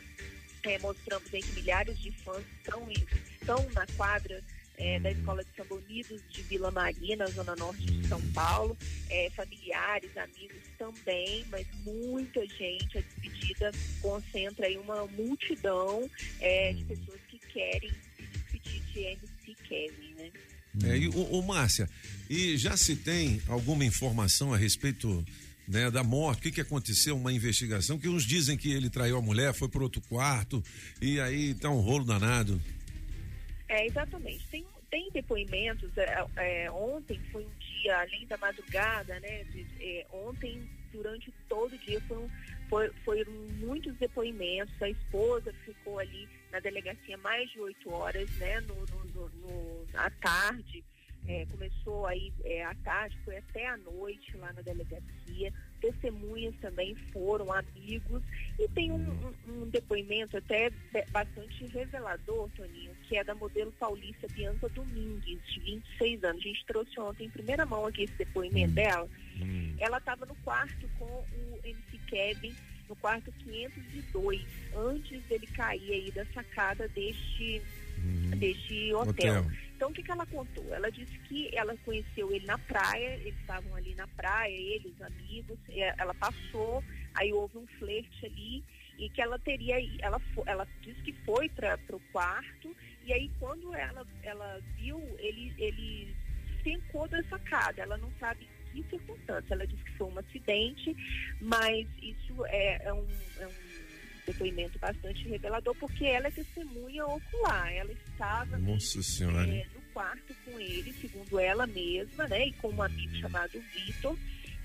é, mostramos aí que milhares de fãs estão, estão na quadra é, da Escola de Samba Unidos de Vila Marina, zona norte de São Paulo, é, familiares, amigos também, mas muita gente, a despedida concentra aí uma multidão é, de pessoas que querem se despedir de MC Kevin, né? É, e, ô, ô, Márcia, e já se tem alguma informação a respeito né, da morte? O que, que aconteceu? Uma investigação que uns dizem que ele traiu a mulher, foi para outro quarto e aí tá um rolo danado. É, exatamente. Tem, tem depoimentos. é, é, ontem foi um dia, além da madrugada, né? de- é, ontem, durante todo o dia, foram, foi- foram muitos depoimentos. A esposa ficou ali na delegacia mais de oito horas, né? No, no, no- no- à tarde. É, começou aí é, à tarde, foi até à noite lá na delegacia. Testemunhas também foram, amigos. E tem um, um- um depoimento até bastante revelador, Toninho, que é da modelo paulista Bianca Domingues, de 26 anos. A gente trouxe ontem em primeira mão aqui esse depoimento dela. Ela estava no quarto com o MC Kevin, no quarto 502, antes dele cair aí da sacada deste, deste hotel. Hotel. Então, o que, que ela contou? Ela disse que ela conheceu ele na praia, eles estavam ali na praia, ele, os amigos, ela passou, aí houve um flerte ali, e que ela teria, ela, ela disse que foi para o quarto e aí quando ela, ela viu, ele, ele ficou da sacada, ela não sabe em circunstância, ela disse que foi um acidente, mas isso é, é um, é um depoimento bastante revelador porque ela é testemunha ocular, ela estava é, no quarto com ele, segundo ela mesma, né? E com um amigo chamado Vitor.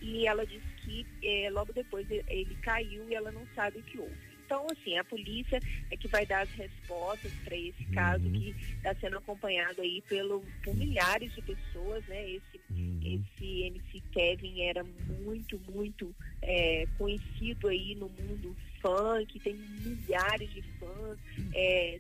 E ela disse que é, logo depois ele, ele caiu e ela não sabe o que houve. Então, assim, a polícia é que vai dar as respostas para esse caso que está sendo acompanhado aí pelo, por milhares de pessoas, né? Esse, esse MC Kevin era muito, muito é, conhecido aí no mundo funk, tem milhares de fãs, é,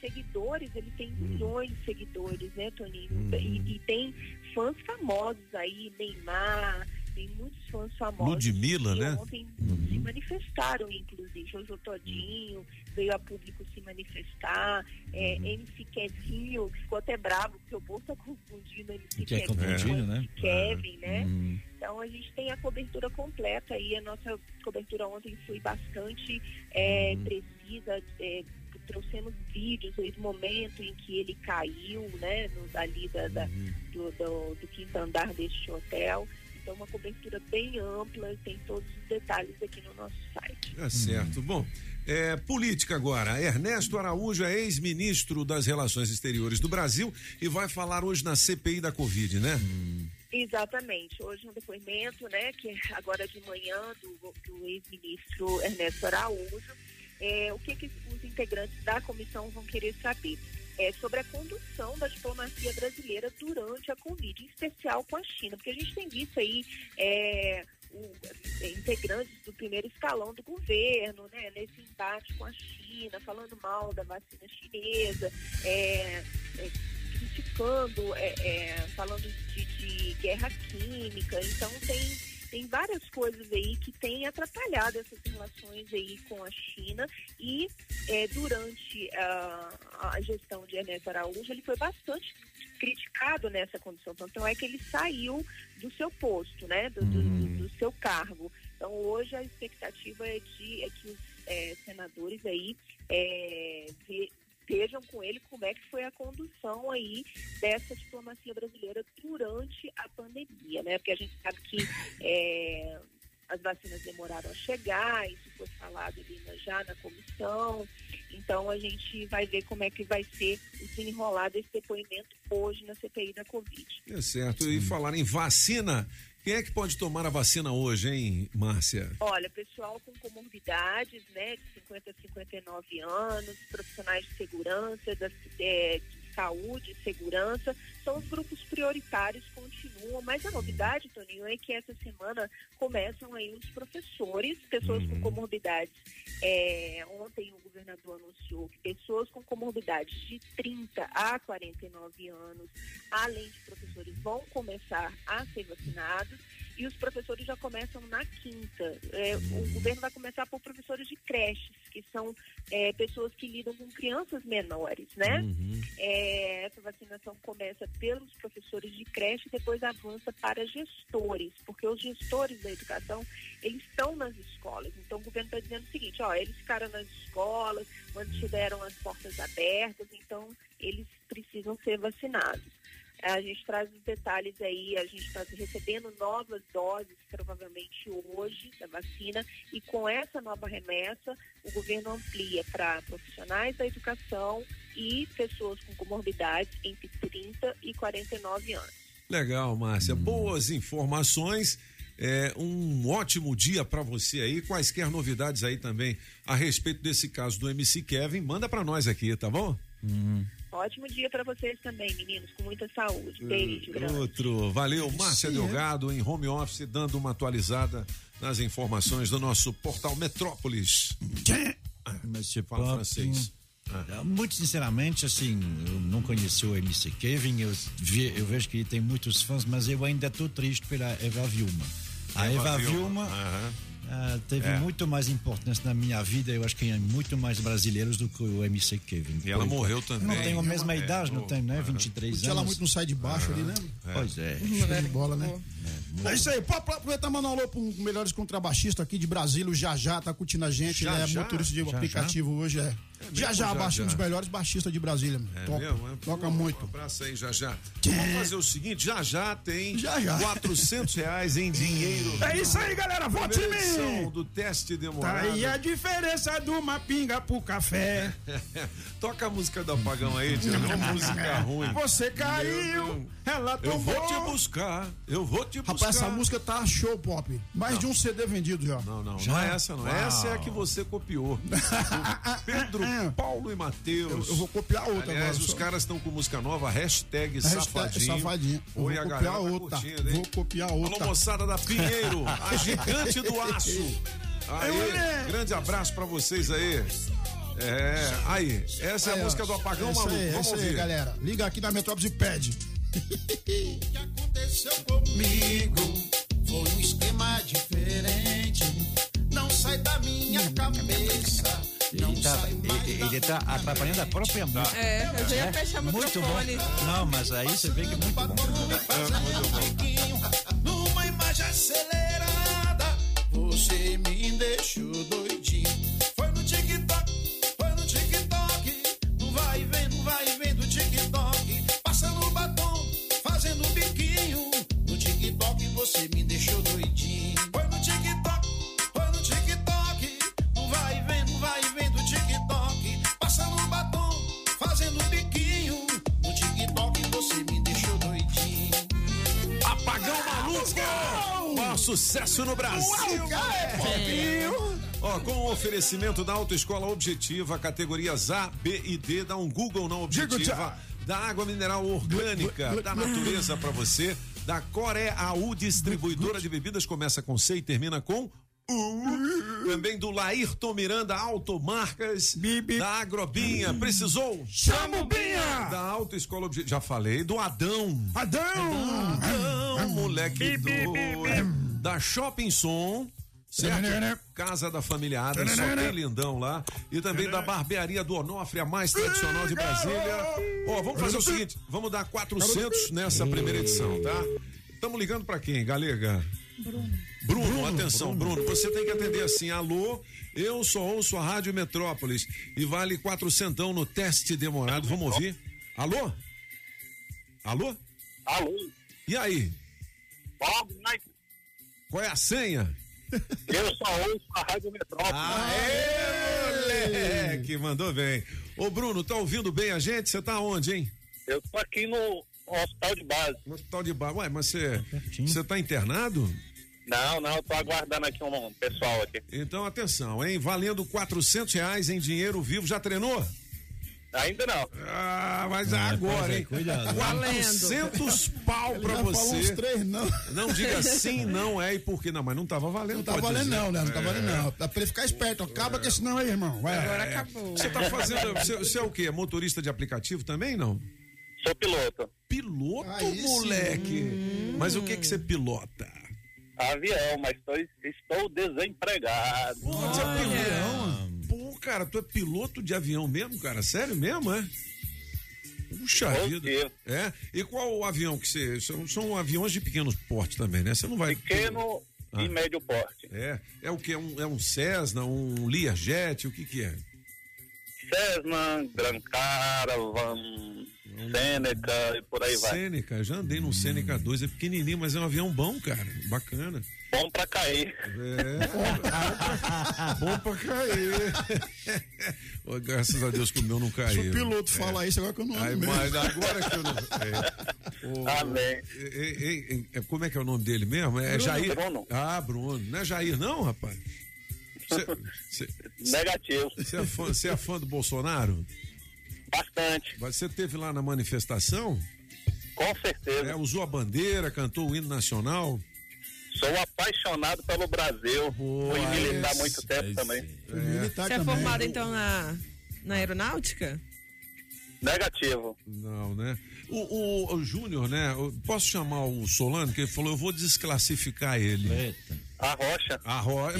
seguidores, ele tem milhões de seguidores, né, Toninho? E, e tem fãs famosos aí, Neymar, tem muitos fãs famosos. Ludmilla, que né? Ontem se manifestaram, inclusive. Jojo Todinho veio a público se manifestar. É, MC Kevinho, que ficou até bravo, porque o povo está confundindo MC Que é confundido, MC né? Kevin, né? Hum. Então a gente tem a cobertura completa aí. A nossa cobertura ontem foi bastante é, precisa. É, trouxemos vídeos aí do momento em que ele caiu, né? No, ali da, da- do, do, do quinto andar deste hotel. Então uma cobertura bem ampla, tem todos os detalhes aqui no nosso site. É certo. Bom, é, política agora. Ernesto Araújo é ex-ministro das Relações Exteriores do Brasil e vai falar hoje na CPI da Covid, né? Exatamente. Hoje um depoimento, né, que é agora de manhã do, do ex-ministro Ernesto Araújo, é, o que, que os integrantes da comissão vão querer saber? É sobre a condução da diplomacia brasileira durante a Covid, em especial com a China, porque a gente tem visto aí é, o- é, integrantes do primeiro escalão do governo, né, nesse embate com a China, falando mal da vacina chinesa, é, é, criticando, é, falando de, de guerra química. Então tem, tem várias coisas aí que têm atrapalhado essas relações aí com a China. E é, durante a, a gestão de Ernesto Araújo ele foi bastante criticado nessa condição, tanto é que ele saiu do seu posto, né, do, do- do- do seu cargo. Então hoje a expectativa é, de, é que os é, senadores aí é, vejam com ele como é que foi a condução aí dessa diplomacia brasileira durante a pandemia, né? Porque a gente sabe que é, as vacinas demoraram a chegar, isso foi falado ali na- já na comissão. Então a gente vai ver como é que vai ser o desenrolar desse depoimento hoje na CPI da Covid. É certo. E falar em vacina, quem é que pode tomar a vacina hoje, hein, Márcia? Olha, pessoal com comorbidades, né, de 50 a 59 anos, profissionais de segurança, da, é, de saúde segurança, são os grupos prioritários, continuam, mas a novidade, Toninho, é que essa semana começam aí os professores, pessoas com comorbidades. É, ontem o governador anunciou que pessoas com comorbidades de 30 a 49 anos, além de professores, vão começar a ser vacinados e os professores já começam na quinta. É, O governo vai começar por professores de creches, que são é, pessoas que lidam com crianças menores, né? É, essa vacinação começa pelos professores de creche e depois avança para gestores, porque os gestores da educação, eles estão nas escolas. Então o governo está dizendo o seguinte, ó, eles ficaram nas escolas, mantiveram as portas abertas, então eles precisam ser vacinados. A gente traz os detalhes aí, a gente está recebendo novas doses, provavelmente hoje, da vacina, e com essa nova remessa, o governo amplia para profissionais da educação e pessoas com comorbidades entre 30 e 49 anos. Legal, Márcia. Boas informações. É, um ótimo dia para você aí. Quaisquer novidades aí também a respeito desse caso do MC Kevin, manda para nós aqui, tá bom? Ótimo dia para vocês também, meninos, com muita saúde. Beijo, grande. Outro. Valeu, Márcia Sim, é. Delgado em home office, dando uma atualizada nas informações do nosso portal Metrópolis. Monsieur Fala Pop. francês. Ah, Muito sinceramente, assim, eu não conheci o MC Kevin, eu, vi- eu vejo que ele tem muitos fãs, mas eu ainda estou triste pela Eva Vilma. A Eva Eva, Vilma, Vilma, ah, teve É. muito mais importância na minha vida, eu acho que em muito mais brasileiros do que o MC Kevin. E ela morreu também. Não tem a mesma É, idade, não é, tem, né? aham. 23 Curte anos. ela muito no sai de baixo ali, né? Pois é. Show de bola, né? É isso aí. Pô, pô, aproveitar e mandar um alô para um melhores contrabaixista aqui de Brasília, o Jajá, tá curtindo a gente. Já, ele é já? motorista de Já, aplicativo hoje, é. Mesmo, já já, um já? dos melhores baixistas de Brasília. É Toca, mesmo? É? toca Pô, muito. Um abraço aí, já já. Vamos fazer o seguinte, já já tem Já, já. 400 reais em dinheiro. É isso aí, galera, vote em mim. do teste Tá demorado. aí a diferença de uma pinga pro café. Toca a música do apagão aí, tira uma música ruim. Você caiu, ela Eu tombou. vou te buscar, eu vou te buscar. Rapaz, essa música tá show pop. Mais de um CD vendido já. Não, não, Já? não é essa não. Uau. Essa é a que você copiou. O Pedro, Paulo e Matheus. Eu- eu vou copiar outra Aliás, agora, os só. caras estão com música nova, hashtag, Hashtag safadinho. safadinho. Oi, vou a copiar galera tá outra. curtindo, hein? Vou copiar outra. Alô, moçada da Pinheiro, a gigante do aço. Aí, grande abraço pra vocês aí. É, aí, essa é Aí, a ó. música do apagão, Essa maluco. aí, Vamos essa aí, ouvir. galera. Liga aqui na Metrópole e pede. aconteceu comigo foi um esquema diferente. Não sai da minha cabeça. Ele tá, ele, tá atrapalhando a própria música. É, eu já ia fechar o Muito microfone. bom. Não, mas aí você vê que é muito bom. Numa imagem acelerada, você me deixou doidinho. Sucesso no Brasil! Ó, com o oferecimento da Autoescola Objetiva, categorias A, B e D, dá um Google na Objetiva, da água mineral orgânica, da natureza pra você, da Coreau Distribuidora de Bebidas, começa com C e termina com U. Também do Laírton Miranda Automarcas, da Agrobinha, precisou? Chama o Binha! Da Autoescola Objetiva, já falei, do Adão. Adão! Adão, moleque doido. Da Shopping Som. Certo? Casa da Familiada, só tem lindão lá. E também da Barbearia do Onofre, a mais tradicional de Brasília. Ó, vamos fazer o seguinte: vamos dar 400 nessa primeira edição, tá? Estamos ligando pra quem, Galega? Bruno, atenção, Bruno. você tem que atender assim: alô, eu só ouço a Rádio Metrópolis e vale 400 no teste demorado. Vamos ouvir? Alô? Alô? Alô? E aí? Bob Night. Qual é a senha? Eu só ouço a Rádio Metrópole. Aê, moleque, mandou bem. Ô, Bruno, tá ouvindo bem a gente? Você tá onde, hein? Eu tô aqui no hospital de base. No hospital de base. Ué, mas você, você tá internado? Não, não, eu tô aguardando aqui um pessoal aqui. Então, atenção, hein? Valendo 400 reais em dinheiro vivo. Já treinou? Ainda não. Ah, mas É, agora, é, hein? cuidado. 400 pau pra falou você. uns três, não. Não diga sim, não é e por que não, mas não tava valendo. Não tá valendo dizer. não, né? Não tá É. valendo não. Dá pra ele ficar esperto. Acaba com esse não aí, irmão. Vai. Agora acabou. Você tá fazendo. Você, você é o quê? Motorista de aplicativo também, não? Sou piloto. Piloto, Aí moleque. Mas o que que você pilota? Avião, mas tô, estou desempregado. Você é avião? Pô, cara, tu é piloto de avião mesmo, cara? Sério mesmo, é? Puxa Ô, vida. Deus. É? E qual o avião que você. São, são aviões de pequenos porte também, né? Você não vai. Pequeno Ah. e médio porte. É. É o que? É um, é um Cessna, um Learjet, o que que é? Cessna, Gran Caravan, Seneca e por aí vai. Sêneca, eu já andei num Sêneca 2, é pequenininho, mas é um avião bom, cara. Bacana. Bom pra cair. É. bom pra cair. Ô, Graças a Deus que o meu não Se caiu. o piloto fala isso, agora que eu não Ai, mas agora que eu não. É. O- Amém. é, é, é, é, como é que é o nome dele mesmo? É Bruno, Jair. Bruno. Ah, Bruno. Não é Jair, não, rapaz? Negativo. Você é, fã, é fã do Bolsonaro? Bastante. Você teve lá na manifestação? Com certeza. É, usou a bandeira, cantou o hino nacional? Sou apaixonado pelo Brasil. Fui militar há muito tempo também. Você é formado então na, na aeronáutica? Negativo. Não, né? O, o, o Júnior, né? eu Posso chamar o Solano, que ele falou, eu vou desclassificar ele. A rocha. A rocha.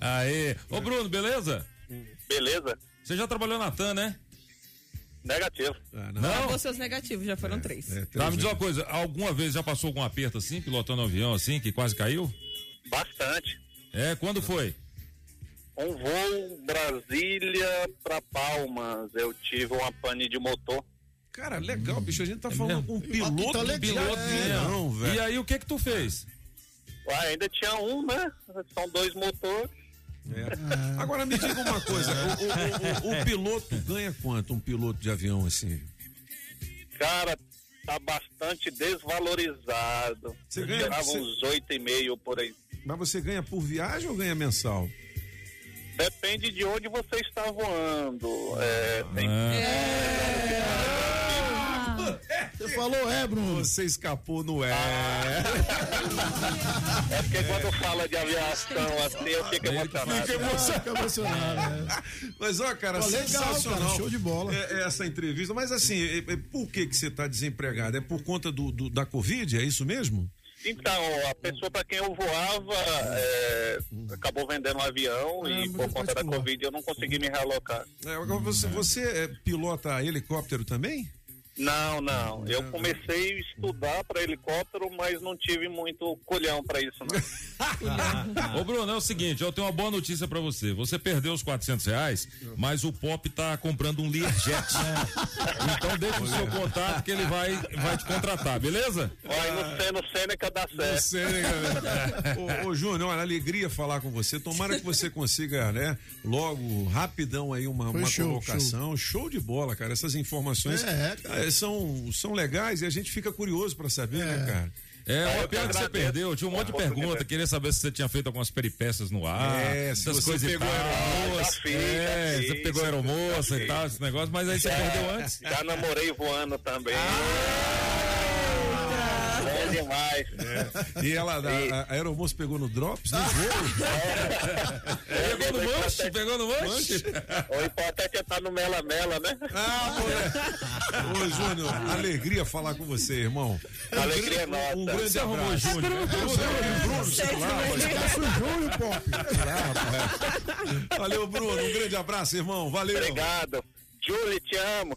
Aê. Ô, Bruno, beleza? Beleza. Você já trabalhou na TAM, né? Negativo. Não? Acabou seus negativos, já foram três. Tá, me diz uma coisa, alguma vez já passou algum aperto assim, pilotando um avião assim, que quase caiu? Bastante. É, quando foi? Um voo Brasília pra Palmas. Eu tive uma pane de motor. Cara, legal, bicho. A gente tá falando com um piloto, tá legal, piloto é. de avião, velho. E aí, o que que tu fez? Ué, ainda tinha um, né? São dois motores. É. Agora me diga uma coisa, o, o- o- o piloto ganha quanto, um piloto de avião assim? Cara, tá bastante desvalorizado. Você ganha- você- uns oito e meio por aí. Mas você ganha por viagem ou ganha mensal? Depende de onde você está voando. É, tem... Você falou é, Bruno. Você escapou no é. É porque quando fala de aviação assim, eu fico emocionado. Fica emocionado. Fica emocionado, é. Mas, ó, cara, Pô, legal, sensacional. cara, show de bola. É, é essa entrevista. Mas, assim, é- é por que, que você está desempregado? É por conta do, do- da Covid? É isso mesmo? Então, a pessoa para quem eu voava é, acabou vendendo um avião e por conta da Covid eu não consegui me realocar. É, agora você, você é, pilota helicóptero também? Não, não. Eu comecei a estudar para helicóptero, mas não tive muito colhão para isso, não. Ô Bruno, é o seguinte, eu tenho uma boa notícia pra você. Você perdeu os 400 reais, mas o Pop tá comprando um Learjet. Então deixa o seu contato que ele vai, vai te contratar, beleza? Vai no Seno Sêneca dá No certo. Sêneca, né? ô, ô, Júnior, olha, alegria falar com você. Tomara que você consiga, né, logo, rapidão aí, uma, Foi uma show, colocação. Show. de bola, cara. Essas informações É, eh, são, são legais e a gente fica curioso pra saber, né, cara? É, uma eu pena que você perdeu. Tinha um monte de pergunta. Queria saber se você tinha feito algumas peripécias no ar. É, se essas você coisas e pegou tal. aeromoça. Já fiz, é, já você pegou aeromoça e tal, esse negócio, mas aí você Já- perdeu antes. Já namorei voando também. Bom demais. E ela, a, a aeromoça pegou no Drops, no voo? Pegou no manche? Pegou no manche? O importante é estar no Mela Mela, né? Ah, Ô, Júnior, alegria falar com você, irmão. Alegria um, nossa. Um grande Você arrumou abraço. o Júnior. Bruno, Esquece o Júnior, Pop. Valeu, Bruno. Um grande abraço, irmão. Valeu. Obrigado. Julie, te amo.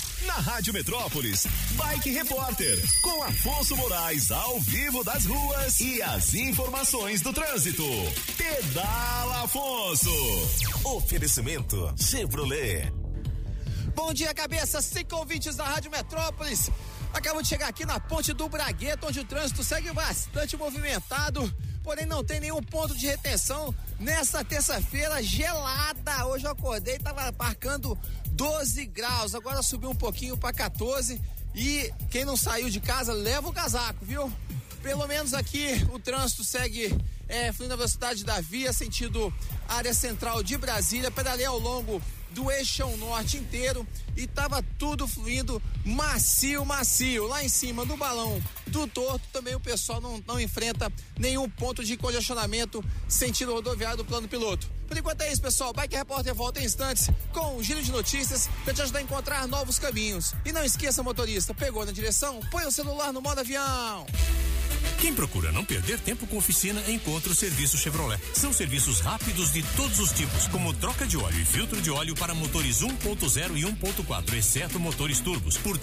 Na Rádio Metrópolis, Bike Repórter, com Afonso Moraes ao vivo das ruas e as informações do trânsito. Pedala Afonso. Oferecimento Chevrolet. Bom dia, cabeça, cinco ouvintes da Rádio Metrópolis. Acabo de chegar aqui na ponte do Bragueta, onde o trânsito segue bastante movimentado, porém não tem nenhum ponto de retenção nessa terça-feira gelada. Hoje eu acordei, tava marcando 12 graus, agora subiu um pouquinho para 14 e quem não saiu de casa leva o casaco, viu? Pelo menos aqui o trânsito segue é, fluindo na velocidade da via, sentido área central de Brasília, pedalei ao longo do eixão norte inteiro e tava tudo fluindo macio, macio. Lá em cima do balão do torto também o pessoal não, não enfrenta nenhum ponto de congestionamento sentido rodoviário do plano piloto. Por enquanto é isso, pessoal. Bike Repórter volta em instantes com um giro de notícias para te ajudar a encontrar novos caminhos. E não esqueça, motorista, pegou na direção? Põe o celular no modo avião. Quem procura não perder tempo com oficina, encontra o serviço Chevrolet. São serviços rápidos de todos os tipos, como troca de óleo e filtro de óleo para motores 1.0 e 1.4, exceto motores turbos, por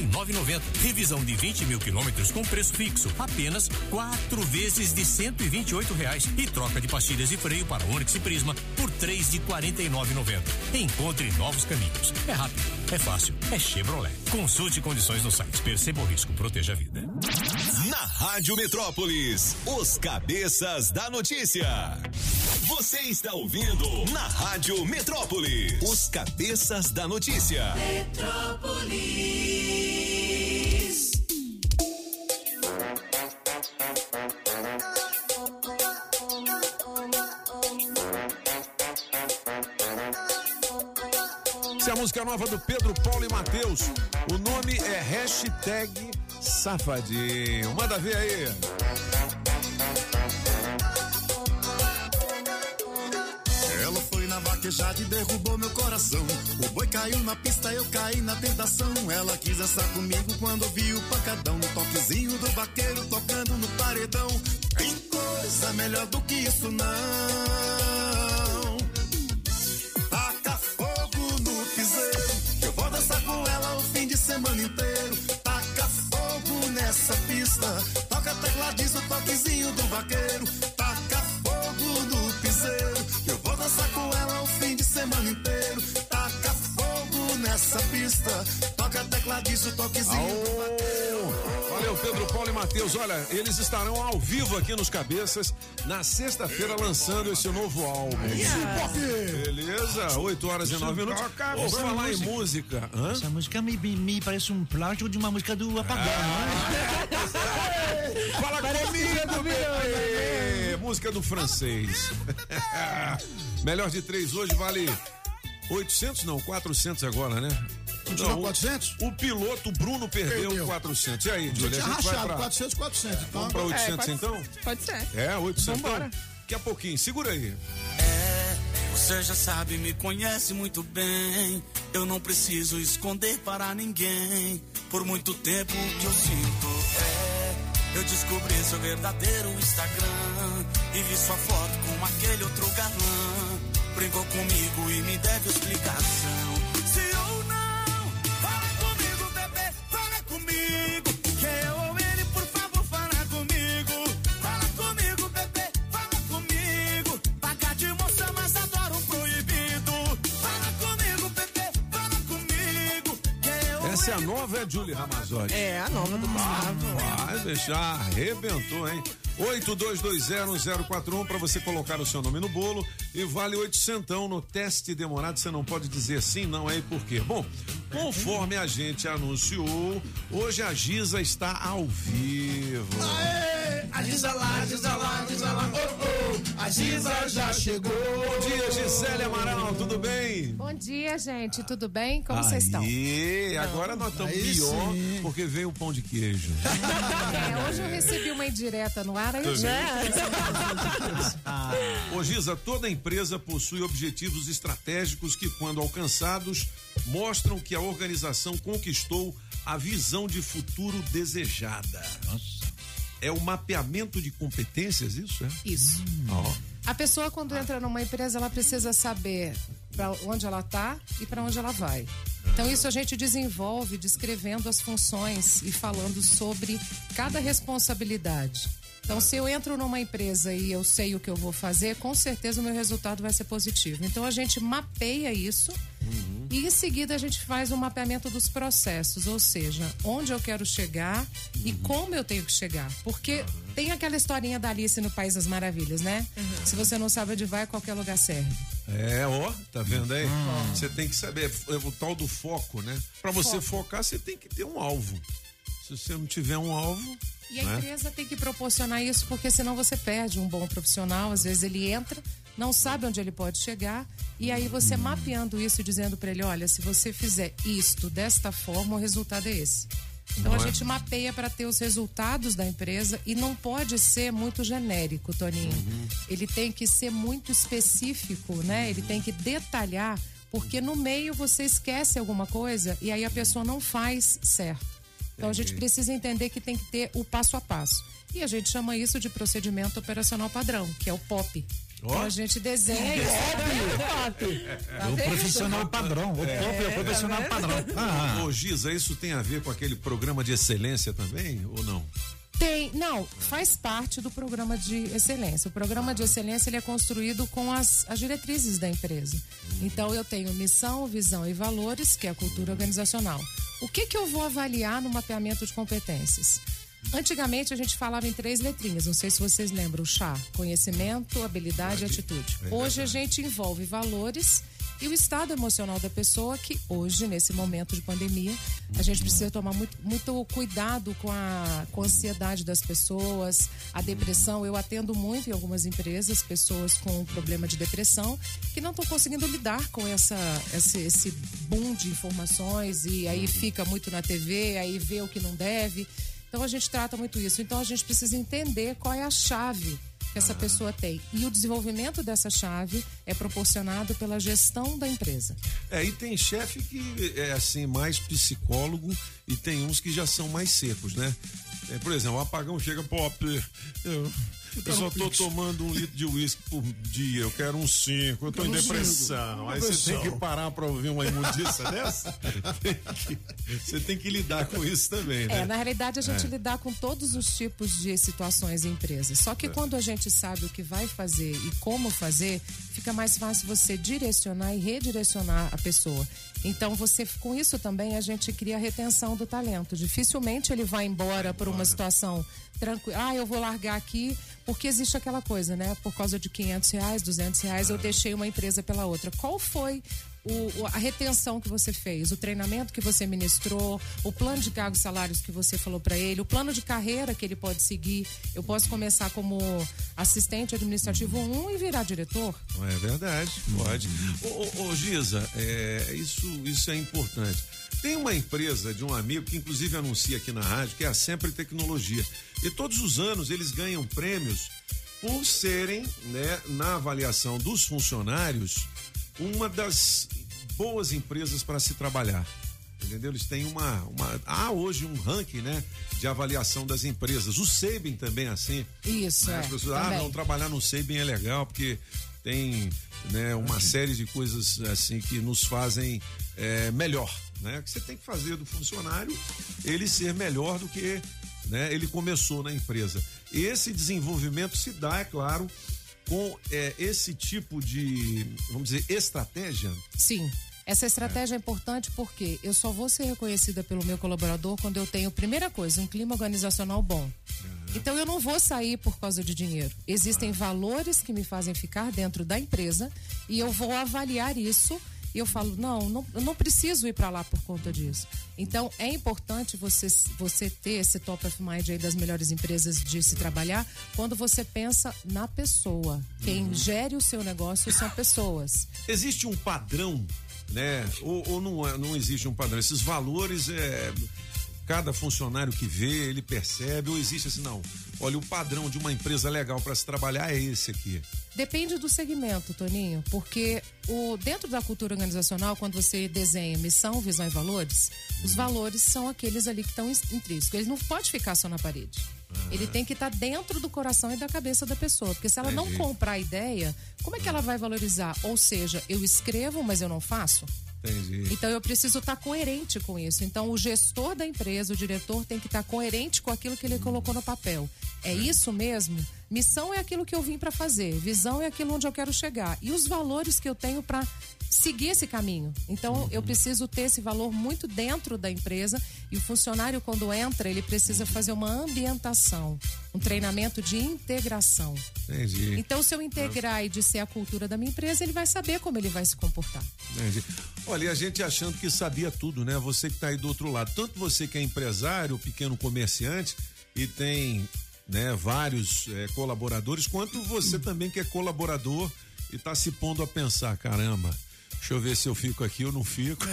e nove Revisão de 20 mil quilômetros com preço fixo, apenas quatro vezes de e e reais. E troca de pastilhas de freio para Onix e Prisma por e nove Encontre novos caminhos. É rápido, é fácil, é Chevrolet. Consulte condições no site. Perceba o risco, proteja a vida. Na Rádio Metrópolis, os cabeças da notícia. Você está ouvindo na Rádio Metrópolis, os cabeças da notícia. Metrópolis. Música nova do Pedro, Paulo e Matheus. O nome é hashtag Safadinho. Manda ver aí. Ela foi na vaquejada e derrubou meu coração. O boi caiu na pista, eu caí na tentação. Ela quis dançar comigo quando ouvi o pancadão. No toquezinho do vaqueiro tocando no paredão. Tem coisa melhor do que isso, não. Semana inteiro. Taca fogo nessa pista. Toca tecladista, toquezinho do vaqueiro. Taca fogo no piseiro. Eu vou dançar com ela o fim de semana inteiro. Taca fogo nessa pista. Tecladista, toquezinho do vaqueiro. Valeu, Pedro, Paulo e Matheus. Olha, eles estarão ao vivo aqui nos Cabeças na sexta-feira lançando esse novo álbum. Beleza? 8 horas e 9 minutos. Vamos falar em música-. Hã? Essa música me, me, me parece um plágio de uma música do Apagão, Fala comigo, bebê! Música do francês. Melhor de três hoje vale 800, não, 400 agora, né? Continua Não, o- 400? O piloto Bruno perdeu, Perdeu. 400. E aí, tinha A gente rachado, pra... 400, 400. Então, Vamos pra agora- 800 É, então? Pode ser. É, 800. Vambora. Então, daqui a pouquinho. Segura aí. Você já sabe, me conhece muito bem. Eu não preciso esconder para ninguém. Por muito tempo que eu sinto é. Eu descobri seu verdadeiro Instagram. E vi sua foto com aquele outro galã. Brincou comigo e me deve explicação. Comigo. Que eu ou ele, por favor, fala comigo. Fala comigo, bebê, fala comigo. Pagar de moça, mas adoro um proibido. Fala comigo, bebê, fala comigo. Que eu Essa é a nova, é Julie Ramazotti? É, a nova do Gustavo. Vai deixar, arrebentou, hein? 82201041 para você colocar o seu nome no bolo e vale 800 no teste demorado. Você não pode dizer sim, não é e por quê? Bom, conforme a gente anunciou, hoje a Giza está ao vivo. Aê, a Giza lá, Giza lá, Giza lá, oh, oh, a Giza já chegou. Bom dia, Gisele Amaral, tudo bem? Bom dia, gente. Tudo bem? Como vocês estão? E agora nós estamos pior sim. porque veio o pão de queijo. É, hoje eu recebi uma indireta no ar, aí eu Também. já Ô Giza, toda empresa possui objetivos estratégicos que, quando alcançados, mostram que a organização conquistou a visão de futuro desejada. É o mapeamento de competências, isso é? Isso. Ó. A pessoa, quando entra numa empresa, ela precisa saber para onde ela está e para onde ela vai. Então, isso a gente desenvolve descrevendo as funções e falando sobre cada responsabilidade. Então, se eu entro numa empresa e eu sei o que eu vou fazer, com certeza o meu resultado vai ser positivo. Então, a gente mapeia isso e em seguida a gente faz o mapeamento dos processos, ou seja, onde eu quero chegar e como eu tenho que chegar. Porque tem aquela historinha da Alice no País das Maravilhas, né? Se você não sabe onde vai, qualquer lugar serve. É, ó, tá vendo aí? Você tem que saber, é o tal do foco, né? Pra você Foco. focar, você tem que ter um alvo. Se você não tiver um alvo, E a né? empresa tem que proporcionar isso, porque senão você perde um bom profissional. Às vezes ele entra, não sabe onde ele pode chegar, e aí você mapeando isso e dizendo para ele: olha, se você fizer isto desta forma, o resultado é esse. Então Não a é? gente mapeia para ter os resultados da empresa e não pode ser muito genérico, Toninho. Ele tem que ser muito específico, né? Ele tem que detalhar, porque no meio você esquece alguma coisa e aí a pessoa não faz certo. Então a gente precisa entender que tem que ter o passo a passo. E a gente chama isso de procedimento operacional padrão, que é o POP. Então a gente desenha isso. Tá o profissional padrão. O povo é o profissional padrão. Ah, Ô, Giza, isso tem a ver com aquele programa de excelência também, ou não? Tem, não, faz parte do programa de excelência. O programa de excelência ele é construído com as, as diretrizes da empresa. Então eu tenho missão, visão e valores, que é a cultura organizacional. O que que eu vou avaliar no mapeamento de competências? Antigamente a gente falava em três letrinhas, não sei se vocês lembram, o chá, conhecimento, habilidade e atitude. Hoje a gente envolve valores e o estado emocional da pessoa, que hoje, nesse momento de pandemia, a gente precisa tomar muito, muito cuidado com a, com a ansiedade das pessoas, a depressão. Eu atendo muito em algumas empresas pessoas com problema de depressão que não estão conseguindo lidar com essa, esse, esse boom de informações e aí fica muito na TV, aí vê o que não deve. Então a gente trata muito isso. Então a gente precisa entender qual é a chave que essa pessoa tem. E o desenvolvimento dessa chave é proporcionado pela gestão da empresa. É, e tem chefe que é assim, mais psicólogo e tem uns que já são mais secos, né? É, por exemplo, o apagão chega, pop, eu, eu só tô tomando um litro de uísque por dia, eu quero um cinco, eu tô em depressão. Aí você tem que parar pra ouvir uma imundícia dessa? Tem que- Você tem que lidar com isso também, né? É, na realidade a gente É. lidar com todos os tipos de situações em empresas. Só que É. quando a gente sabe o que vai fazer e como fazer, fica mais fácil você direcionar e redirecionar a pessoa. Então você com isso também a gente cria a retenção do talento. Dificilmente ele vai embora por uma situação tranquila. Ah, eu vou largar aqui porque existe aquela coisa, né? Por causa de 500 reais, 200 reais, eu deixei uma empresa pela outra. Qual foi o- a retenção que você fez, o treinamento que você ministrou, o plano de cargos e salários que você falou para ele, o plano de carreira que ele pode seguir. Eu posso começar como assistente administrativo 1 e virar diretor? É verdade, pode. Ô, ô, Giza, é, isso, isso é importante. Tem uma empresa de um amigo que inclusive anuncia aqui na rádio, que é a Sempre Tecnologia. E todos os anos eles ganham prêmios por serem, né, na avaliação dos funcionários, uma das boas empresas para se trabalhar. Entendeu? Eles têm uma, uma. Há hoje um ranking, né? De avaliação das empresas. O Sabin também é assim. Isso, né? é. As pessoas, ah, também. não, trabalhar no Sabin é legal, porque tem né, uma série de coisas assim que nos fazem é, melhor. Né? Que você tem que fazer do funcionário ele ser melhor do que né, ele começou na empresa. Esse desenvolvimento se dá, é claro, com é, esse tipo de, vamos dizer, estratégia. Sim. Essa estratégia é. importante porque eu só vou ser reconhecida pelo meu colaborador quando eu tenho, primeira coisa, um clima organizacional bom. Então eu não vou sair por causa de dinheiro. Existem valores que me fazem ficar dentro da empresa e eu vou avaliar isso e eu falo, não, não eu não preciso ir para lá por conta disso. Então é importante você, você ter esse top of mind aí das melhores empresas de se trabalhar quando você pensa na pessoa. Quem gere o seu negócio são pessoas. Existe um padrão, né? Ou, ou não, é- não existe um padrão? Esses valores é. Cada funcionário que vê, ele percebe, ou existe assim, não. Olha, o padrão de uma empresa legal para se trabalhar é esse aqui. Depende do segmento, Toninho, porque o, dentro da cultura organizacional, quando você desenha missão, visão e valores, os valores são aqueles ali que estão intrínsecos. Ele não pode ficar só na parede. Ele tem que estar dentro do coração e da cabeça da pessoa. Porque se ela não Entendi. comprar a ideia, como é que ela vai valorizar? Ou seja, eu escrevo, mas eu não faço? Entendi. Então eu preciso estar coerente com isso. Então o gestor da empresa, o diretor, tem que estar coerente com aquilo que ele colocou no papel. É isso mesmo? Missão é aquilo que eu vim para fazer, visão é aquilo onde eu quero chegar e os valores que eu tenho para seguir esse caminho. Então eu preciso ter esse valor muito dentro da empresa e o funcionário quando entra, ele precisa fazer uma ambientação, um treinamento de integração. Entendi. Então se eu integrar e disser a cultura da minha empresa, ele vai saber como ele vai se comportar. Entendi. Olha, e a gente achando que sabia tudo, né? Você que está aí do outro lado, tanto você que é empresário, pequeno comerciante, e tem né, vários é, colaboradores, quanto você também que é colaborador e está se pondo a pensar, caramba, Deixa eu ver se eu fico aqui ou não fico.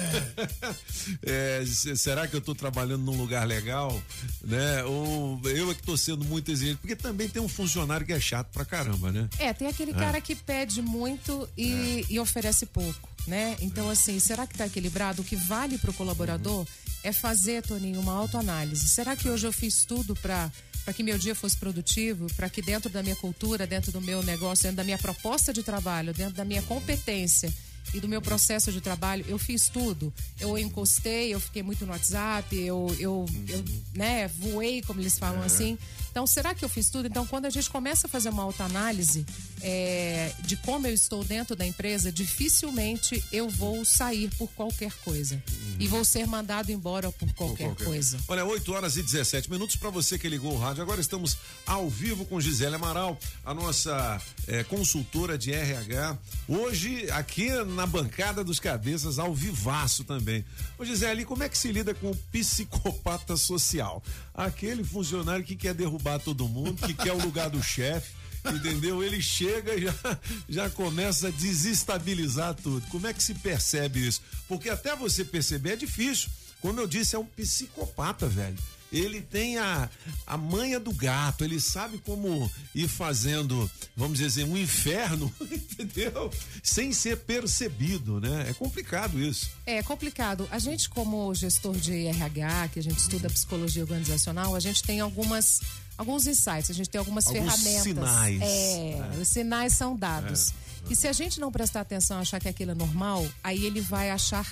É. é, será que eu estou trabalhando num lugar legal? Né? Ou eu é que estou sendo muito exigente? Porque também tem um funcionário que é chato pra caramba, né? É, tem aquele é. cara que pede muito e, é. e, oferece pouco, né? Então, assim, será que está equilibrado? O que vale para o colaborador uhum. é fazer, Toninho, uma autoanálise. Será que hoje eu fiz tudo para para que meu dia fosse produtivo, para que dentro da minha cultura, dentro do meu negócio, dentro da minha proposta de trabalho, dentro da minha competência, e do meu processo de trabalho, eu fiz tudo. Eu encostei, eu fiquei muito no WhatsApp, eu, eu, eu né, voei, como eles falam é. assim. Então, será que eu fiz tudo? Então, quando a gente começa a fazer uma autoanálise é, de como eu estou dentro da empresa, dificilmente eu vou sair por qualquer coisa. Uhum. E vou ser mandado embora por qualquer, por qualquer. coisa. Olha, 8 horas e 17 minutos para você que ligou o rádio. Agora estamos ao vivo com Gisele Amaral, a nossa é, consultora de RH. Hoje, aqui na bancada dos cabeças, ao vivaço também. Ô Gisele, como é que se lida com o psicopata social? Aquele funcionário que quer derrubar todo mundo, que quer o lugar do chefe, entendeu? Ele chega e já, já começa a desestabilizar tudo. Como é que se percebe isso? Porque até você perceber é difícil. Como eu disse, é um psicopata, velho ele tem a, a manha do gato, ele sabe como ir fazendo, vamos dizer, um inferno, entendeu? Sem ser percebido, né? É complicado isso. É complicado. A gente, como gestor de RH, que a gente estuda psicologia organizacional, a gente tem algumas alguns insights, a gente tem algumas alguns ferramentas. Sinais. É, é, os sinais são dados. É. E se a gente não prestar atenção, achar que aquilo é normal, aí ele vai achar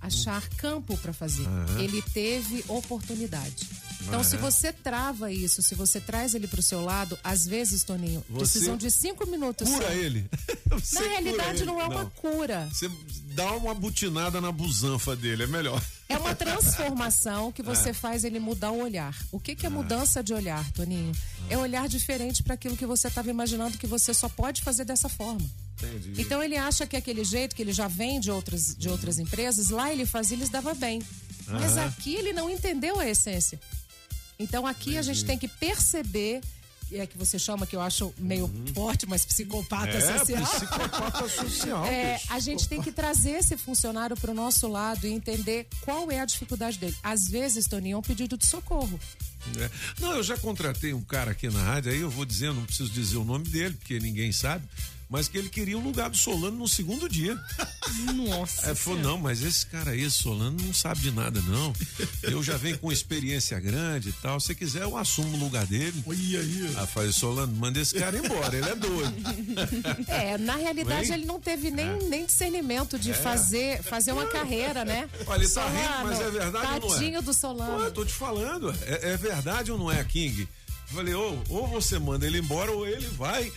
achar campo para fazer. Uhum. Ele teve oportunidade. Então, uhum. se você trava isso, se você traz ele para o seu lado, às vezes, Toninho, você precisam de cinco minutos. Cura só. ele. na realidade, não é não. uma cura. Você dá uma butinada na busanfa dele, é melhor. É uma transformação que você é. faz ele mudar o olhar. O que, que é ah. mudança de olhar, Toninho? É olhar diferente para aquilo que você estava imaginando que você só pode fazer dessa forma. Entendi. Então ele acha que aquele jeito que ele já vem de outras, de outras empresas, lá ele fazia, eles dava bem. Mas aqui ele não entendeu a essência. Então aqui Entendi. a gente tem que perceber é que você chama, que eu acho meio uhum. forte, mas psicopata é, social. Psicopata social. É, a gente tem que trazer esse funcionário para o nosso lado e entender qual é a dificuldade dele. Às vezes, Toninho, é um pedido de socorro. É. Não, eu já contratei um cara aqui na rádio, aí eu vou dizer, não preciso dizer o nome dele, porque ninguém sabe mas que ele queria o lugar do Solano no segundo dia. Nossa. É, falou, não, mas esse cara aí, Solano, não sabe de nada, não. Eu já venho com experiência grande e tal. Se quiser, eu assumo o lugar dele. Olha aí. Aí falei, Solano, manda esse cara embora, ele é doido. É, na realidade, Vem? ele não teve nem, é. nem discernimento de é. fazer, fazer uma carreira, né? Olha, ele tá Solano, rindo, mas é verdade ou não é? Tadinho do Solano. Pô, eu tô te falando, é, é verdade ou não é, King? Falei, ou, ou você manda ele embora ou ele vai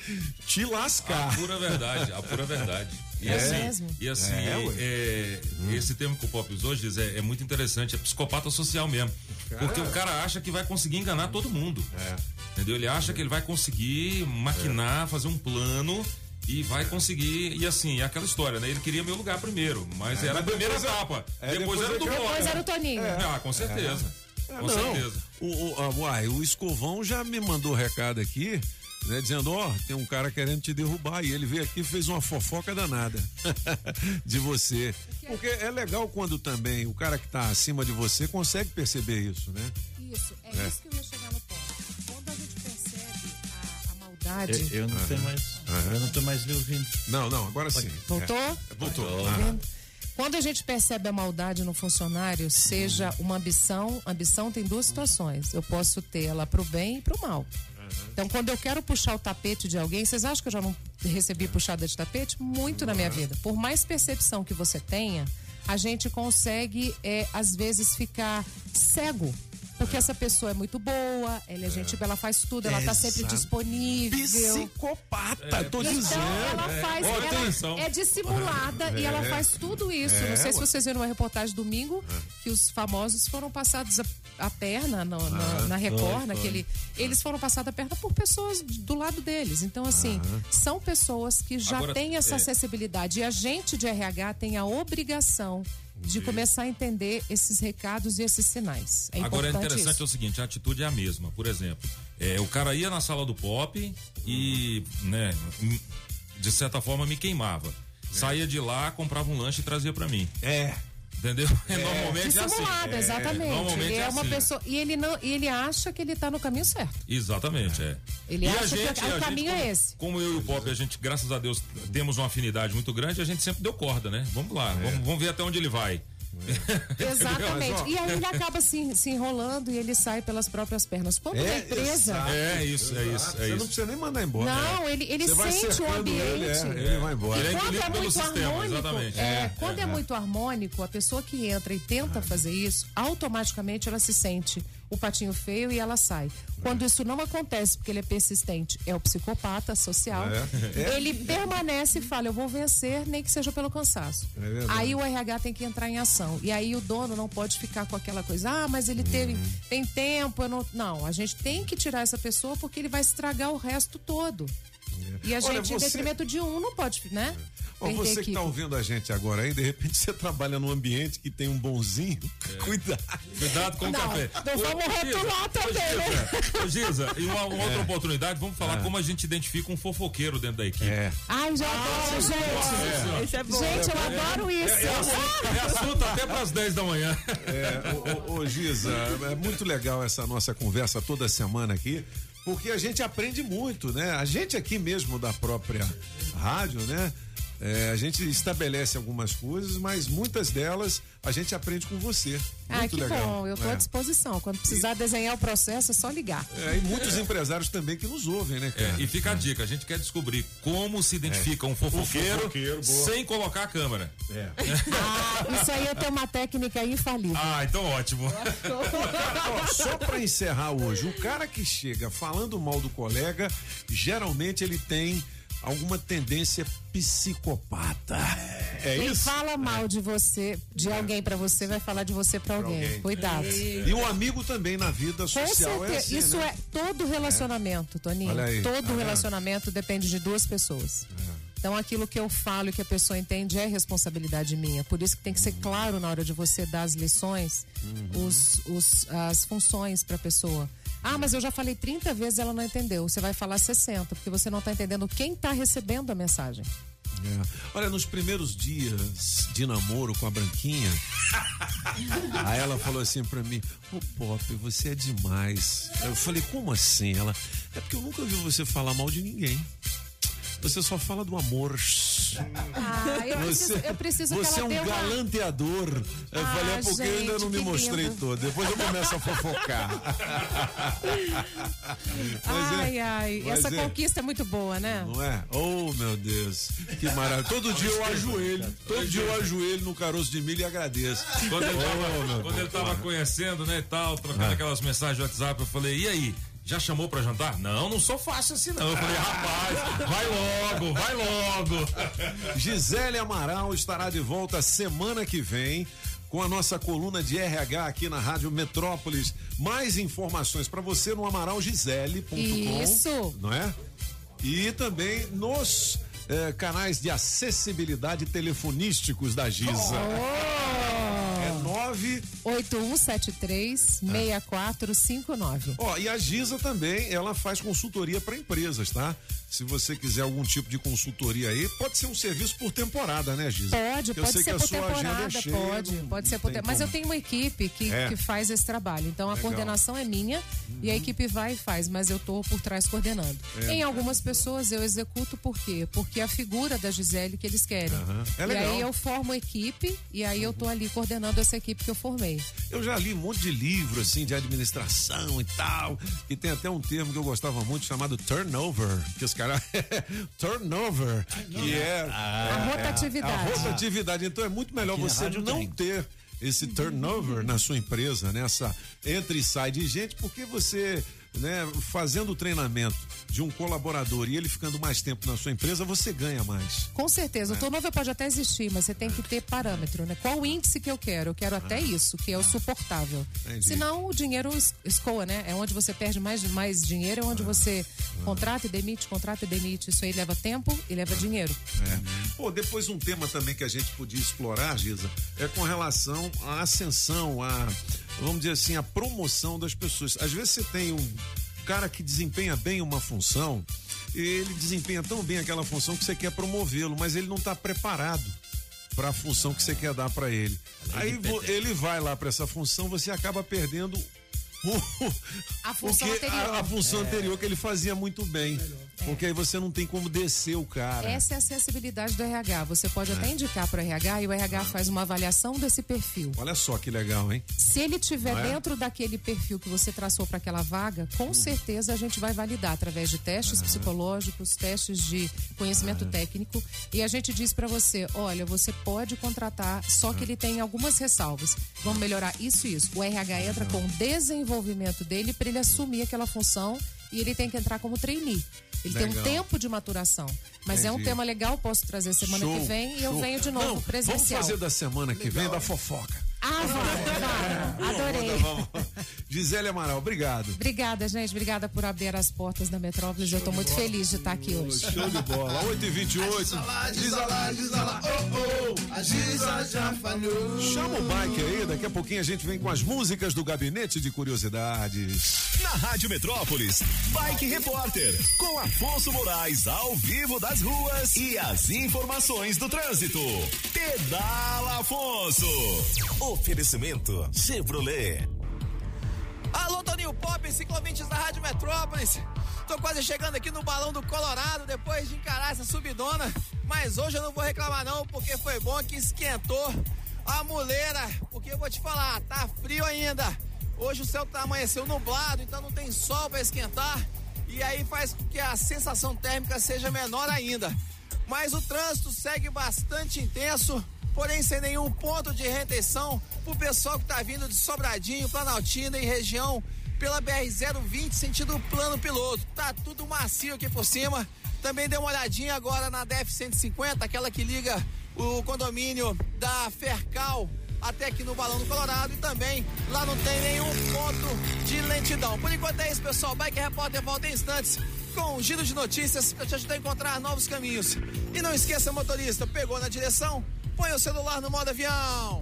te lascar. A pura verdade, a pura verdade. E é assim, mesmo? E assim é, é, hum. esse termo que o Pop usou diz, é, é, muito interessante, é psicopata social mesmo. Cara. Porque o cara acha que vai conseguir enganar todo mundo. É. Entendeu? Ele acha que ele vai conseguir maquinar, fazer um plano e vai conseguir. E assim, é aquela história, né? Ele queria meu lugar primeiro, mas é, era mas a primeira etapa. É, depois, depois, era do Depois era o Toninho. Ah, com certeza. Com não. certeza. O, o, uai, o Escovão já me mandou recado aqui. Né, dizendo, ó, oh, tem um cara querendo te derrubar. E ele veio aqui e fez uma fofoca danada de você. Porque é legal quando também o cara que está acima de você consegue perceber isso, né? Isso, é, é. isso que eu ia chegar no ponto. Quando a gente percebe a, a maldade. Eu, eu não tenho mais. Eu não tô mais lhe ouvindo. Não, não, agora sim. Voltou? É. Voltou. Voltou. Ah. Quando a gente percebe a maldade no funcionário, seja uma ambição, ambição tem duas situações. Eu posso ter ela para o bem e para o mal. Então, quando eu quero puxar o tapete de alguém, vocês acham que eu já não recebi puxada de tapete? Muito na minha vida. Por mais percepção que você tenha, a gente consegue, é, às vezes, ficar cego porque essa pessoa é muito boa, ela é, é. gente ela faz tudo, ela tá sempre disponível. Psicopata, é, tô então, dizendo. Ela é. faz, ela é dissimulada e ela é. faz tudo isso. Não sei se vocês viram uma reportagem domingo que os famosos foram passados a, a perna no, na, ah, na Record, naquele. Eles foram passados a perna por pessoas do lado deles. Então, assim, são pessoas que já Agora, têm essa acessibilidade. E a gente de RH tem a obrigação de começar a entender esses recados e esses sinais. É Agora é importante interessante isso. é o seguinte, a atitude é a mesma. Por exemplo, é, o cara ia na sala do pop e, né, de certa forma me queimava. Saía de lá, comprava um lanche e trazia pra mim. É. Entendeu? Normalmente é assim. Dissimulado, exatamente. Normalmente ele é, é uma assim. pessoa e ele não, ele acha que ele tá no caminho certo. Exatamente, é. Ele E acha gente- que o gente, caminho como- é esse. Como eu e o Pop, a gente, graças a Deus, temos uma afinidade muito grande, a gente sempre deu corda, né? Vamos lá, É. vamos, vamos ver até onde ele vai. Exatamente. E aí ele acaba se, se enrolando e ele sai pelas próprias pernas. Quando É, na empresa. exato. É isso, é isso, é Você não isso. precisa nem mandar embora. Não, É. ele, ele sente o ambiente. Ele, é, ele vai embora. Ele é Quando é muito sistema, harmônico, exatamente. é, É, quando é, é, muito harmônico, a pessoa que entra e tenta fazer isso, automaticamente ela se sente o patinho feio e ela sai. Quando isso não acontece, porque ele é persistente, é o psicopata social, É. É. ele permanece e fala, eu vou vencer, nem que seja pelo cansaço. É aí o RH tem que entrar em ação. E aí o dono não pode ficar com aquela coisa, ah, mas ele teve, Uhum. tem tempo, eu não. Não, a gente tem que tirar essa pessoa porque ele vai estragar o resto todo. E a Olha, gente, em você- detrimento de um, não pode, né? Perder você que está ouvindo a gente agora aí, de repente você trabalha num ambiente que tem um bonzinho, cuidado. Cuidado com o Não, café. não Ô, vamos rotular também, né? Giza, Ô, Giza, e uma, uma outra É. oportunidade, vamos falar É. como a gente identifica um fofoqueiro dentro da equipe. É. Ai, já adoro, gente. Esse é bom. Gente, eu adoro isso. É, é assunto, é assunto até para as 10 da manhã. É, ô, ô, ô, Giza, é muito legal essa nossa conversa toda semana aqui, porque a gente aprende muito, né? A gente aqui mesmo da própria rádio, né? É, a gente estabelece algumas coisas, mas muitas delas a gente aprende com você. Ah, Muito que legal. bom, eu estou É. à disposição. Quando precisar desenhar o processo, é só ligar. É, e muitos empresários também que nos ouvem, né, cara? É, e fica a dica, a gente quer descobrir como se identifica um fofoqueiro, Um fofoqueiro, boa. sem colocar a câmera. É. Ah, isso aí eu tenho uma técnica infalível. Ah, então ótimo. Ó, só pra encerrar hoje, o cara que chega falando mal do colega, geralmente ele tem alguma tendência psicopata. É Quem isso? fala mal de você, de alguém pra você, vai falar de você pra alguém. alguém. Cuidado. E um amigo também na vida Com social é certeza. assim, Isso né? é todo relacionamento, Toninho. Olha aí. Todo Ah, é. relacionamento depende de duas pessoas. Então aquilo que eu falo e que a pessoa entende é responsabilidade minha. Por isso que tem que ser claro na hora de você dar as lições, Uhum. os, os- as funções para a pessoa. Ah, mas eu já falei 30 vezes ela não entendeu. Você vai falar 60, porque você não está entendendo quem está recebendo a mensagem. É. Olha, nos primeiros dias de namoro com a Branquinha, aí ela falou assim pra mim: Ô Pop, você é demais. Eu falei: Como assim? Ela: É porque eu nunca vi você falar mal de ninguém. Você só fala do amor. Ah, eu preciso, eu preciso que você é um uma... galanteador. Eu Ah, falei, é porque eu ainda gente, não me mostrei lindo. todo. Depois eu começo a fofocar. Mas é- ai, ai. Essa é- conquista é muito boa, né? Não é? Oh, meu Deus. Que maravilha. Todo dia eu ajoelho. Todo dia eu ajoelho no caroço de milho e agradeço. Quando ele Oh, tava, meu quando ele tava conhecendo, né, e tal, trocando Ah. aquelas mensagens de WhatsApp, eu falei, e aí? Já chamou pra jantar? Não, não sou fácil assim não. Eu falei, rapaz, vai logo, vai logo. Gisele Amaral estará de volta semana que vem com a nossa coluna de RH aqui na Rádio Metrópolis. Mais informações para você no amaralgisele.com. Isso. Não é? E também nos eh, canais de acessibilidade telefonísticos da Giza. É 9 8173-6459. Ó, e a Giza também, ela faz consultoria para empresas, tá? Se você quiser algum tipo de consultoria aí, pode ser um serviço por temporada, né, Giza? Pode, Eu pode sei ser que a por sua agenda é temporada, cheia, pode, não- pode ser por tem temporada. Mas eu tenho uma equipe que, É. que faz esse trabalho. Então a Legal. Uhum. coordenação é minha e a equipe vai e faz, mas eu tô por trás coordenando. É. Em algumas pessoas eu executo por quê? Porque é a figura da Gisele que eles querem. É e aí eu formo equipe e aí eu tô ali coordenando essa equipe que eu formei. Eu já li um monte de livro, assim, de administração e tal, e tem até um termo que eu gostava muito chamado turnover, que os caras. turnover, que é. A rotatividade. A rotatividade. Então é muito melhor Aqui você não tem. ter esse turnover na sua empresa, nessa entra e sai de gente, porque você. Né, fazendo o treinamento de um colaborador e ele ficando mais tempo na sua empresa, você ganha mais. Com certeza, o turnover pode até existir, mas você tem que ter parâmetro, né? Qual o índice que eu quero? Eu quero até isso, que é o suportável. Entendi. Senão o dinheiro es- escoa, né? É onde você perde mais, mais dinheiro, é onde você contrata e demite, contrata e demite. Isso aí leva tempo e leva dinheiro. É. Pô, depois um tema também que a gente podia explorar, Giza, é com relação à ascensão, a, vamos dizer assim, a promoção das pessoas. Às vezes você tem um cara que desempenha bem uma função, ele desempenha tão bem aquela função que você quer promovê-lo, mas ele não está preparado para a função que você quer dar para ele. Aí ele vai lá para essa função, você acaba perdendo a função porque anterior. A, a função é. anterior que ele fazia muito bem. É. Porque aí você não tem como descer o cara. Essa é a sensibilidade do RH. Você pode é. até indicar para o RH e o RH faz uma avaliação desse perfil. Olha só que legal, hein? Se ele tiver é? dentro daquele perfil que você traçou para aquela vaga, com hum. certeza a gente vai validar através de testes psicológicos, testes de conhecimento técnico e a gente diz para você, olha, você pode contratar, só que ele tem algumas ressalvas. Vamos melhorar isso e isso. O RH entra com desenvolvimento dele para ele assumir aquela função e ele tem que entrar como trainee. Ele legal. tem um tempo de maturação. Mas Entendi. é um tema legal, posso trazer semana show, que vem e eu venho de novo Não, presencial. Vamos fazer da semana que legal. vem da fofoca. Ah, adorei. Vamos, vamos. Gisele Amaral, obrigado. Obrigada, gente. Obrigada por abrir as portas da Metrópolis. Show Eu estou muito feliz de estar aqui hoje. Show de bola. 8h28. Giza lá, Giza lá, Giza lá. Oh, oh. A Giza já falhou. Chama o bike aí. Daqui a pouquinho a gente vem com as músicas do Gabinete de Curiosidades. Na Rádio Metrópolis, Bike Repórter. Com Afonso Moraes ao vivo das ruas e as informações do trânsito. Pedala Afonso. Oferecimento Chevrolet. Alô, Toninho Pop, ciclovintes da Rádio Metrópolis. Tô quase chegando aqui no Balão do Colorado depois de encarar essa subidona. Mas hoje eu não vou reclamar não, porque foi bom que esquentou a muleira. Porque eu vou te falar, tá frio ainda. Hoje o céu tá amanheceu nublado, então não tem sol para esquentar. E aí faz com que a sensação térmica seja menor ainda. Mas o trânsito segue bastante intenso porém sem nenhum ponto de retenção pro pessoal que tá vindo de Sobradinho, Planaltina e região pela BR-020, sentido plano piloto. Tá tudo macio aqui por cima. Também dê uma olhadinha agora na DF-150, aquela que liga o condomínio da Fercal até aqui no Balão do Colorado e também lá não tem nenhum ponto de lentidão. Por enquanto é isso, pessoal. Bike Repórter volta em instantes com um giro de notícias para te ajudar a encontrar novos caminhos. E não esqueça, motorista, pegou na direção? Põe o celular no modo avião.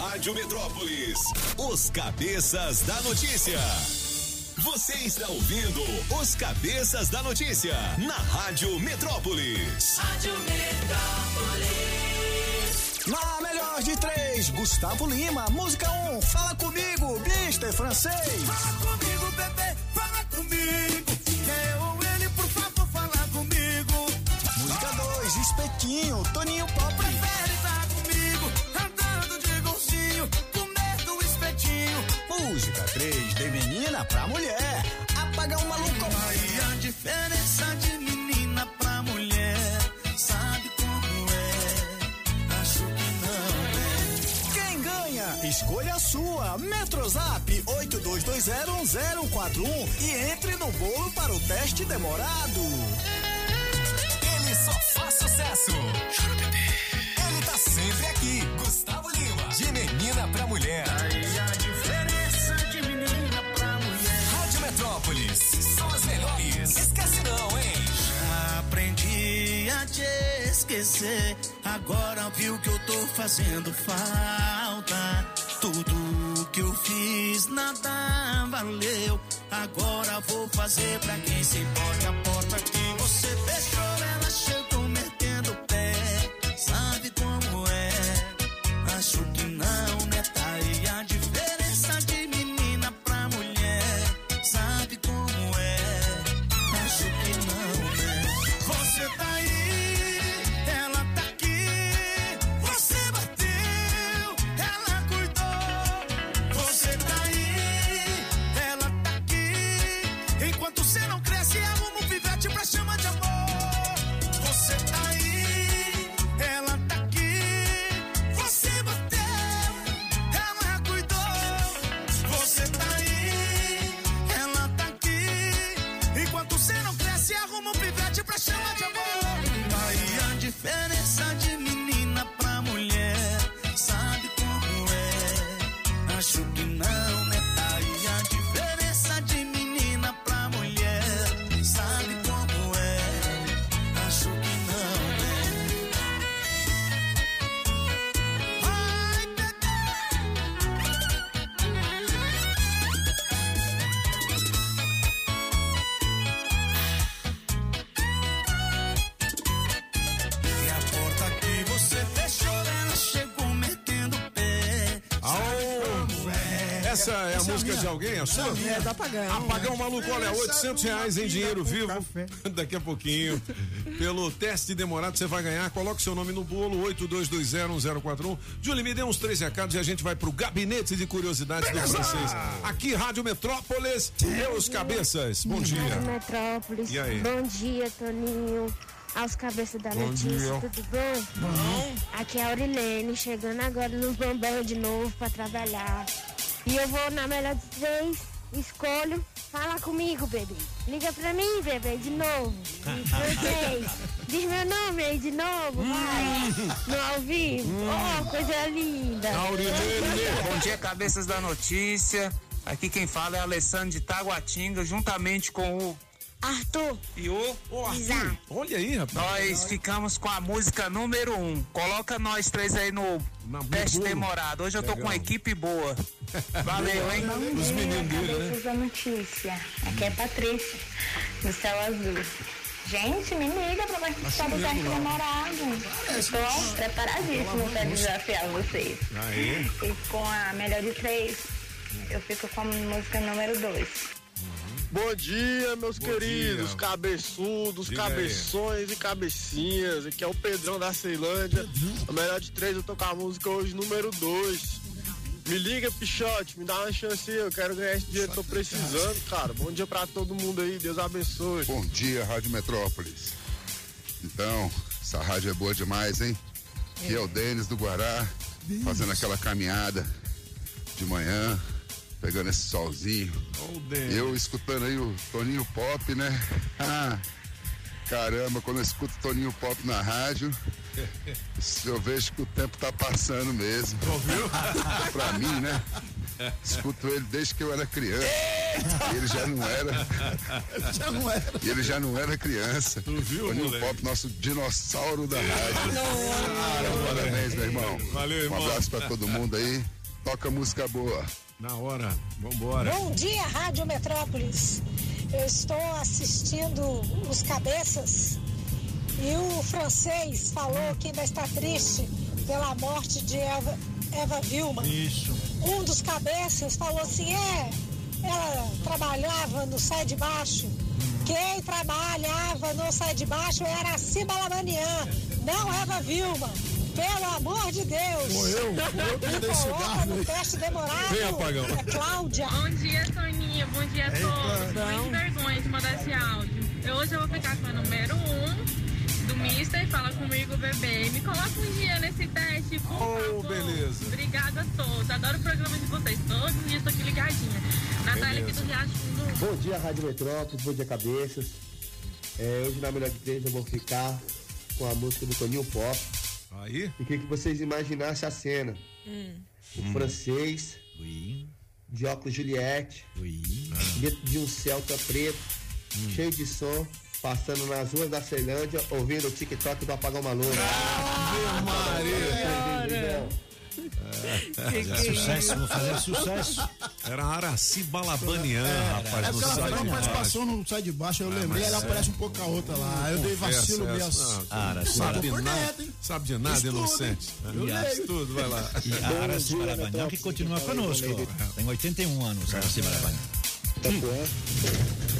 Rádio Metrópolis, os cabeças da notícia. Você está ouvindo os cabeças da notícia na Rádio Metrópolis. Rádio Metrópolis. Na melhor de três, Gustavo Lima, música 1, um, fala comigo, Mister Francês. Fala comigo, bebê, fala comigo. Eu, ele, por favor, fala comigo. Música 2, Espetinho, Toninho Música 3, de menina pra mulher. Apagar um maluco. Aí a diferença de menina pra mulher, sabe como é? Acho que não é. Quem ganha? Escolha a sua. Metrozap 82201041 e entre no bolo para o teste demorado. Ele só faz sucesso. Ele tá sempre aqui. Te esquecer. Agora viu que eu tô fazendo falta. Tudo que eu fiz nada valeu. Agora vou fazer pra quem se importa a porta que você fechou. Música de alguém? A sua? É, do Apagão. Apagão maluco, olha, 800 reais em dinheiro vivo. Daqui a pouquinho. Pelo teste demorado, você vai ganhar. Coloque seu nome no bolo, 82201041. Julie, me dê uns três recados e a gente vai pro gabinete de curiosidades do francês. Aqui, Rádio Metrópolis, meus cabeças. Bom dia. Rádio Metrópolis. E aí? Bom dia, Toninho. Aos cabeças da Bom notícia, dia. tudo bom? Bom. Aqui é a Aurilene, chegando agora no Bambam de novo pra trabalhar. E eu vou na melhor de três, escolho. Fala comigo, bebê. Liga pra mim, bebê, de novo. Diz meu nome aí de novo, vai. No ao vivo. Oh, coisa linda. Bom dia, cabeças da notícia. Aqui quem fala é Alessandro de Taguatinga, juntamente com o Arthur. e o Isaac. Olha aí, rapaz. Nós ficamos com a música número um. Coloca nós três aí no teste bolo. demorado. Hoje eu tô com uma Legal. equipe boa. Valeu, hein? Os meninos dele, né? Da notícia. Aqui é Patrícia, do Céu Azul. Gente, me liga pra participar do teste demorado. Estou preparadíssimo pra desafiar vocês. Aí. E com a melhor de três, eu fico com a música número dois. Bom dia, meus Bom queridos, dia. cabeçudos, Diga aí. cabeções e cabecinhas. Aqui é o Pedrão da Ceilândia. A melhor de três, eu tô com a música hoje número dois. Me liga, Pichote, me dá uma chance aí, eu quero ganhar esse dinheiro, tô precisando, cara. Bom dia pra todo mundo aí, Deus abençoe. Bom dia, Rádio Metrópolis. Então, essa rádio é boa demais, hein? Aqui é o Denis do Guará, fazendo aquela caminhada de manhã, pegando esse solzinho. Denis. Eu escutando aí o Toninho Pop, né? Ah, caramba, quando eu escuto Toninho Pop na rádio, eu vejo que o tempo tá passando mesmo. Ouviu? pra mim, né? Escuto ele desde que eu era criança. E ele já não era. Já não era. E ele já não era criança. Tu viu, Toninho moleque? Pop, nosso dinossauro da rádio. Cara, parabéns, meu irmão. Valeu, irmão. Um abraço pra todo mundo aí. Toca música boa. Na hora, vambora. Bom dia, Rádio Metrópolis. Eu estou assistindo os cabeças e o francês falou que ainda está triste pela morte de Eva, Eva Vilma. Isso. Um dos cabeças falou assim: é, ela trabalhava no Sai de Baixo. Quem trabalhava no Sai de Baixo era a Ciba Lamanian, não Eva Vilma. Pelo amor de Deus. Sou eu, sou eu que Me dei garfo no aí. teste demorado. Vem, apagão. É Cláudia. Bom dia, Toninha. Bom dia a todos. Muito vergonha de mandar esse áudio. Eu, hoje eu vou ficar com a número 1 um, do Mister. Fala comigo, bebê. Me coloca um dia nesse teste, por favor. beleza. Obrigada a todos. Adoro o programa de vocês. Todos os dias tô aqui ligadinha. Natália aqui do Riacho Fundo. Bom dia, Rádio Metrópolis, bom dia, cabeças. É, hoje na melhor de três eu vou ficar com a música do Toninho Pop. Aí? E queria que vocês imaginassem a cena. O francês, de óculos Juliette, dentro de um Celta preto, cheio de som, passando nas ruas da Ceilândia, ouvindo o TikTok do Apagão Maluco. Maria. Fazer sucesso, vou fazer sucesso. Era Araci Balabanian, rapaz, É porque ela faz uma de participação no Sai de Baixo, eu Ah, lembrei, ela é. aparece um pouco com a outra lá. Eu dei vacilo mesmo. essa. Ara, sabe, Por nada, hein? sabe de nada, Estudo, inocente. Eu Aliás, leio. tudo, vai lá. E a Araci Barabanhão que continua conosco. Tem 81 anos, Araci Barabanhão. Tapuã.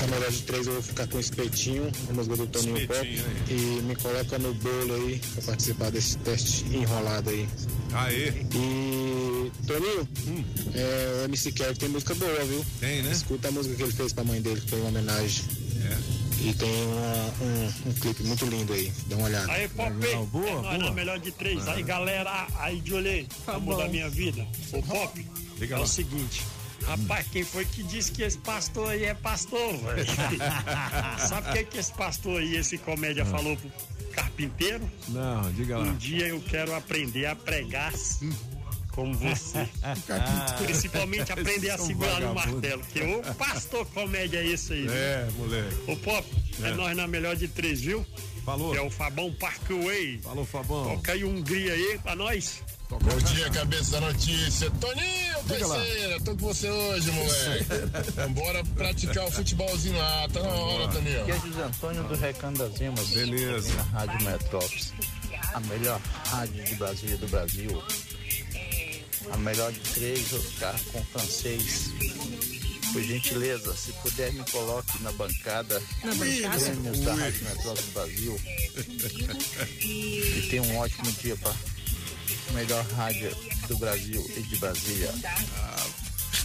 A melhor de três eu vou ficar com o espetinho, a música do Toninho Pop. Espetinho, E me coloca no bolo aí pra participar desse teste enrolado aí. Aê. E Toninho, é, o MC Kevin tem música boa, viu? Tem, né? Escuta a música que ele fez pra mãe dele, que foi uma homenagem. É. E tem uma- um, um clipe muito lindo aí, dá uma olhada. Aí, Pop, boa, é boa. na melhor de três. Aí, galera, aí de olhei, amor da minha vida. O Pop, é o seguinte. Rapaz, quem foi que disse que esse pastor aí é pastor, velho? Sabe o que, que esse pastor aí, esse comédia, falou pro carpinteiro? Não, diga lá. Um dia eu quero aprender a pregar assim, como você. Principalmente aprender a é um segurar no martelo. Que o pastor comédia é esse aí. viu? É, moleque. Ô Pop, é. É. nós na melhor de três, viu? Falou. Que é o Fabão Parkway. Falou, Fabão. Toca aí Hungria aí pra nós. Bom dia, cabeça da notícia. Toninho, parceira, tô com você hoje, moleque. Vambora praticar o futebolzinho lá, tá na hora, Toninho. Aqui é José Antônio do Recanto das Emas. Beleza. Na Rádio Metrópolis. A melhor rádio de Brasília do Brasil. A melhor de três, vou ficar com o francês. Por gentileza, se puder me coloque na bancada. Na bancada? Prêmios da Rádio Metrópole do Brasil. e tenha um ótimo dia para melhor rádio do Brasil e de Brasília. Ah,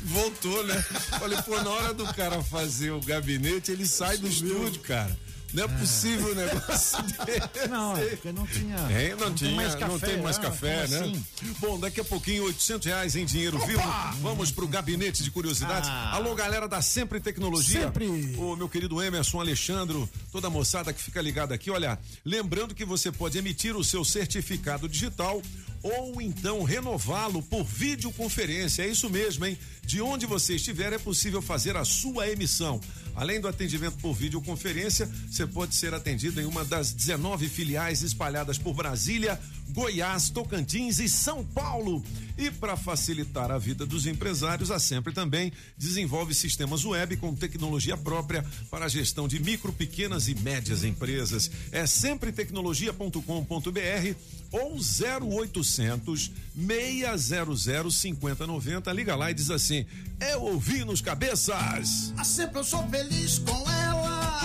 voltou, né? Falei, pô, na hora do cara fazer o gabinete, ele sai do estúdio, cara. Não é possível o negócio desse. Não, porque não tinha. É, não, não tinha, tem mais café, não tem mais ah, café, né? assim? Bom, daqui a pouquinho, 800 reais em dinheiro vivo. Vamos pro gabinete de curiosidades. Ah. Alô, galera da Sempre Tecnologia. Sempre. O meu querido Emerson Alexandro, toda a moçada que fica ligada aqui. Olha, lembrando que você pode emitir o seu certificado digital ou então renová-lo por videoconferência. É isso mesmo, hein? De onde você estiver é possível fazer a sua emissão. Além do atendimento por videoconferência, você pode ser atendido em uma das 19 filiais espalhadas por Brasília, Goiás, Tocantins e São Paulo. E para facilitar a vida dos empresários, a Sempre também desenvolve sistemas web com tecnologia própria para a gestão de micro, pequenas e médias empresas. É sempretecnologia.com.br ou 0800 600 5090. Liga lá e diz assim: Eu ouvi nos cabeças. A sempre eu sou feliz com ela.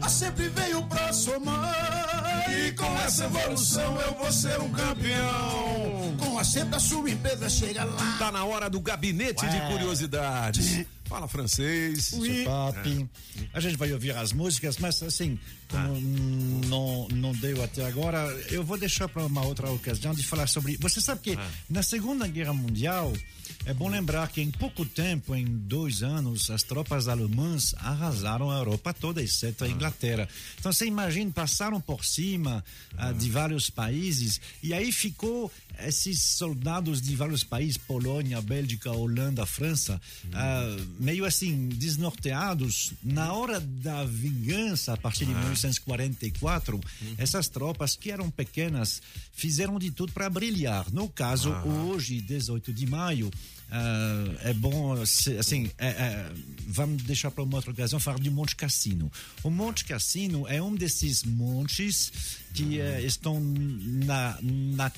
A sempre veio pra somar. E com essa evolução eu vou ser um campeão. Com a sempre a sua empresa chega lá. Tá na hora do gabinete de Ué. curiosidades. Fala francês. Papi. A gente vai ouvir as músicas, mas assim, como não, não deu até agora, eu vou deixar para uma outra ocasião de falar sobre. Você sabe que na Segunda Guerra Mundial, é bom lembrar que em pouco tempo, em dois anos, as tropas alemãs arrasaram a Europa toda, exceto a Inglaterra. Então você imagina, passaram por cima ah, de vários países e aí ficou esses soldados de vários países, Polônia, Bélgica, Holanda, França, ah, meio assim, desnorteados. Na hora da vingança, a partir de 1944, essas tropas que eram pequenas fizeram de tudo para brilhar. No caso, hoje, 18 de maio, ah, é bom, assim, é- é, vamos deixar para uma outra ocasião falar de Monte Cassino. O Monte Cassino é um desses montes que eh, estão na, na-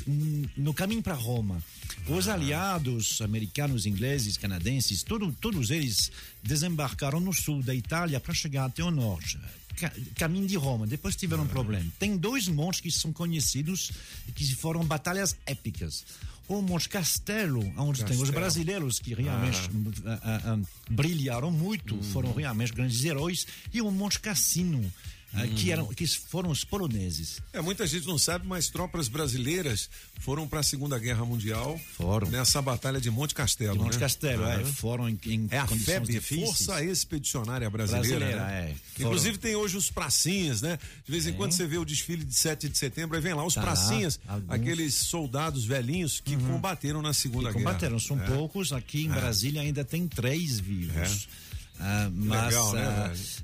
no caminho para Roma. Os aliados americanos, ingleses, canadenses, todo, todos eles desembarcaram no sul da Itália para chegar até o norte. Ca- Caminho de Roma, depois tiveram um problema. Tem dois montes que são conhecidos que foram batalhas épicas. O Monte Castelo, onde tem os Castelo. brasileiros que realmente ah, ah, ah, brilharam muito, foram realmente grandes heróis, e o Monte Cassino, ah, que, eram, que foram os poloneses. É, muita gente não sabe, mas tropas brasileiras foram para a Segunda Guerra Mundial. Foram. Nessa batalha de Monte Castelo. De Monte né? Castelo, é, Aham. foram em, em É a FEB, difíceis. Força Expedicionária Brasileira. Brasileira, né? é. Inclusive tem hoje os pracinhas, né? De vez em Tem. quando você vê o desfile de 7 de setembro, aí vem lá os Tá pracinhas, alguns. aqueles soldados velhinhos que combateram na Segunda que Guerra. combateram. São É. poucos. Aqui em É. Brasília ainda tem três vivos. Ah, mas, Legal, né,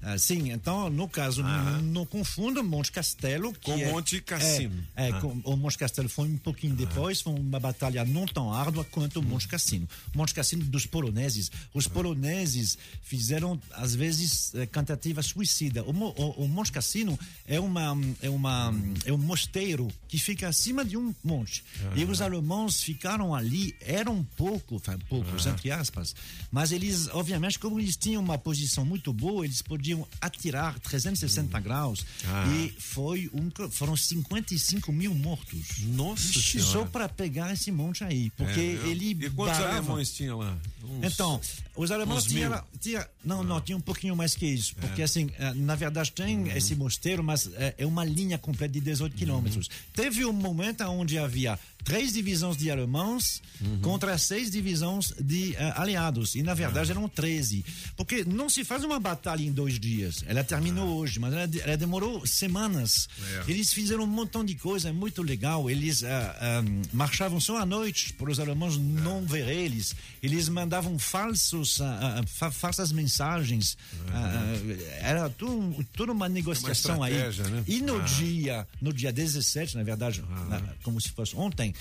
ah, ah, sim, então, no caso, não confunda Monte Castelo Com é- Monte Cassino. É, é, com- o Monte Castelo foi um pouquinho depois, foi uma batalha não tão árdua quanto o Monte Cassino. Monte Cassino dos poloneses. Os poloneses fizeram, às vezes, eh, tentativa suicida. O, o- o Monte Cassino é, uma, é, uma, é um mosteiro que fica acima de um monte. E os alemães ficaram ali, eram pouco, poucos, entre aspas, mas eles, obviamente, como eles tinham uma posição muito boa, eles podiam atirar 360 graus Ah. e foi um, foram 55 mil mortos. Nossa Só Senhora. para pegar esse monte aí, porque É, ele E quantos barava. alemães tinha lá? Uns- Então, os alemães tinham. Ah. tinha, não, não, tinha um pouquinho mais que isso, porque É. assim, eh, na verdade tem Uhum. esse mosteiro, mas eh, é uma linha completa de 18 quilômetros. Teve um momento onde havia três divisões de alemães Uhum. contra seis divisões de eh, aliados, e na Ah. verdade eram 13, porque não se faz uma batalha em dois dias, ela terminou hoje, mas ela, ela demorou semanas. Ah. É. Eles fizeram um montão de coisa, é muito legal, eles ah, ah, marchavam só à noite, para os alemães não ver eles, eles mandavam falsos, ah, ah, fa- falsas mensagens, ah, ah, era tudo, toda uma negociação aí. estratégia, né? E no Ah. dia, no dia 17, na verdade, na- como se fosse ontem,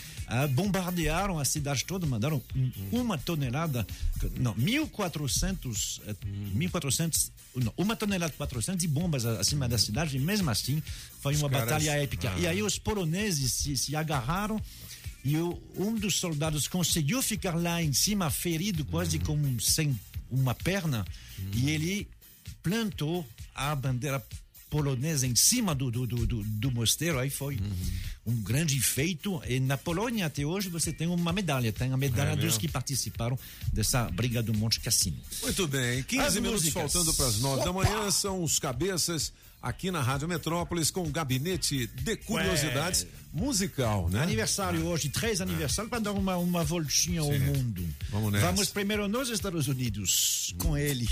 bombardearam a cidade toda, mandaram um- uma tonelada, não, 1.400, eh, 1.400, não, uma tonelada e 400 de bombas acima da cidade, e mesmo assim foi Os uma caras- batalha épica. Ah. E aí os poloneses se, se agarraram E um dos soldados conseguiu ficar lá em cima, ferido, quase Uhum. como sem uma perna, e ele plantou a bandeira polonesa em cima do, do, do, do, mosteiro, aí foi Uhum. um grande feito. E na Polônia, até hoje, você tem uma medalha, tem a medalha É dos mesmo? que participaram dessa briga do Monte Cassino. Muito bem, 15 As minutos músicas. faltando para as 9 da manhã, são os cabeças aqui na Rádio Metrópolis com o gabinete de curiosidades musical, né? Aniversário hoje, três aniversários, para dar uma, uma voltinha ao mundo. Vamos nessa. Vamos primeiro nos Estados Unidos com ele.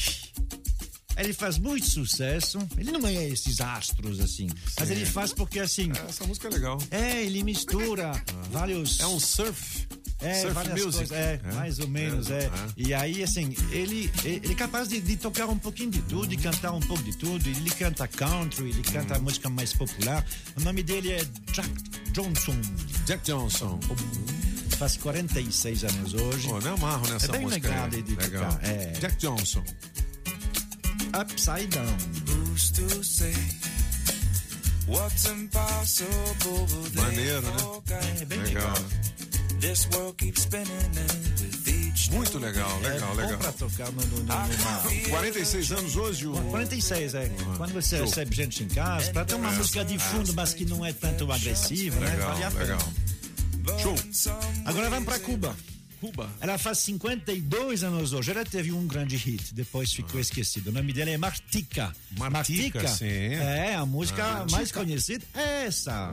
Ele faz muito sucesso. Ele não é esses astros assim, mas Sim. ele faz porque assim. Essa música é legal. É, ele mistura vários. É um surf. É, surf várias music. coisas, é, É. mais ou menos, é. É. E aí, assim, ele, ele é capaz de, de tocar um pouquinho de tudo, de cantar um pouco de tudo. Ele canta country, ele canta Hum. a música mais popular. O nome dele é Jack Johnson. Jack Johnson. Faz 46 anos hoje. Pô, me amarro nessa é bem música legal aí. de, de Legal. tocar. É. Jack Johnson. Upside Down. Who's to say what's impossible Maneiro, né? É bem legal. This world keeps spinning and with each Muito legal, legal, é legal. Bom pra tocar no, no, no, numa... 46 anos hoje, o. 46, é. Quando você Show. recebe gente em casa, pra ter uma É. música de fundo, mas que não é tanto agressiva, né? Legal, Vale a pena. legal. Show. Agora vamos pra Cuba. Cuba. Ela faz 52 anos hoje. Ela teve um grande hit, depois ficou esquecido. O nome dela é Martica. Martica, sim. É, a música Ah, mais Martica. conhecida é essa.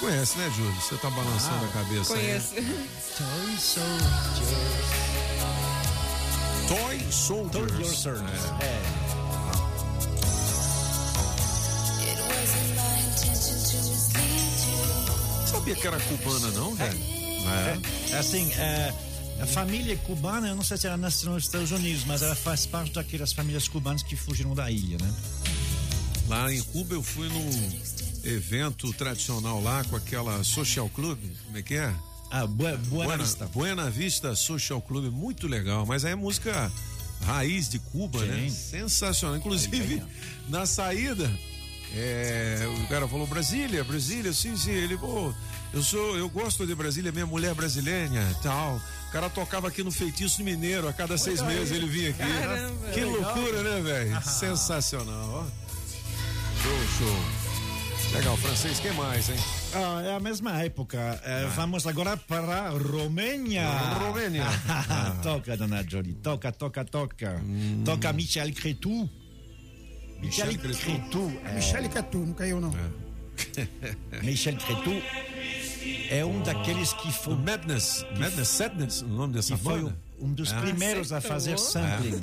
Conhece, né, Júlio? Você tá balançando Ah, a cabeça Conheço. aí. Toy Soldier. Toy Soldiers. Toy Soldiers. É. Sabia que era cubana, não, velho? É, assim, é, a família cubana, eu não sei se ela nasceu nos Estados Unidos, mas ela faz parte daquelas famílias cubanas que fugiram da ilha, né? Lá em Cuba eu fui num evento tradicional lá com aquela Social Club, como é que é? Ah, Buena, Buena Vista. Buena Vista Social Club, muito legal, mas aí é música raiz de Cuba, né? Sensacional. Inclusive, na saída, é, o cara falou Brasília, Brasília, sim, sim. Ele, pô, eu sou, eu gosto de Brasília, minha mulher é brasileira, tal. O cara tocava aqui no Feitiço Mineiro, a cada seis aí. meses ele vinha aqui. Caramba, que legal. loucura, né, velho? Sensacional, ó. Show, show. Legal, francês, quem mais, hein? Ah, é a mesma época. É, Vamos agora para a Romênia. Romênia. toca, dona Jolie. Toca, toca, toca. Toca Michel Cretu. Michel Michel Cretu. Cretu. é. Não caiu não. Michel Cretu é um daqueles que foi. Madness. Madness, Sadness, o nome dessa que foi um dos É. primeiros a fazer sampling.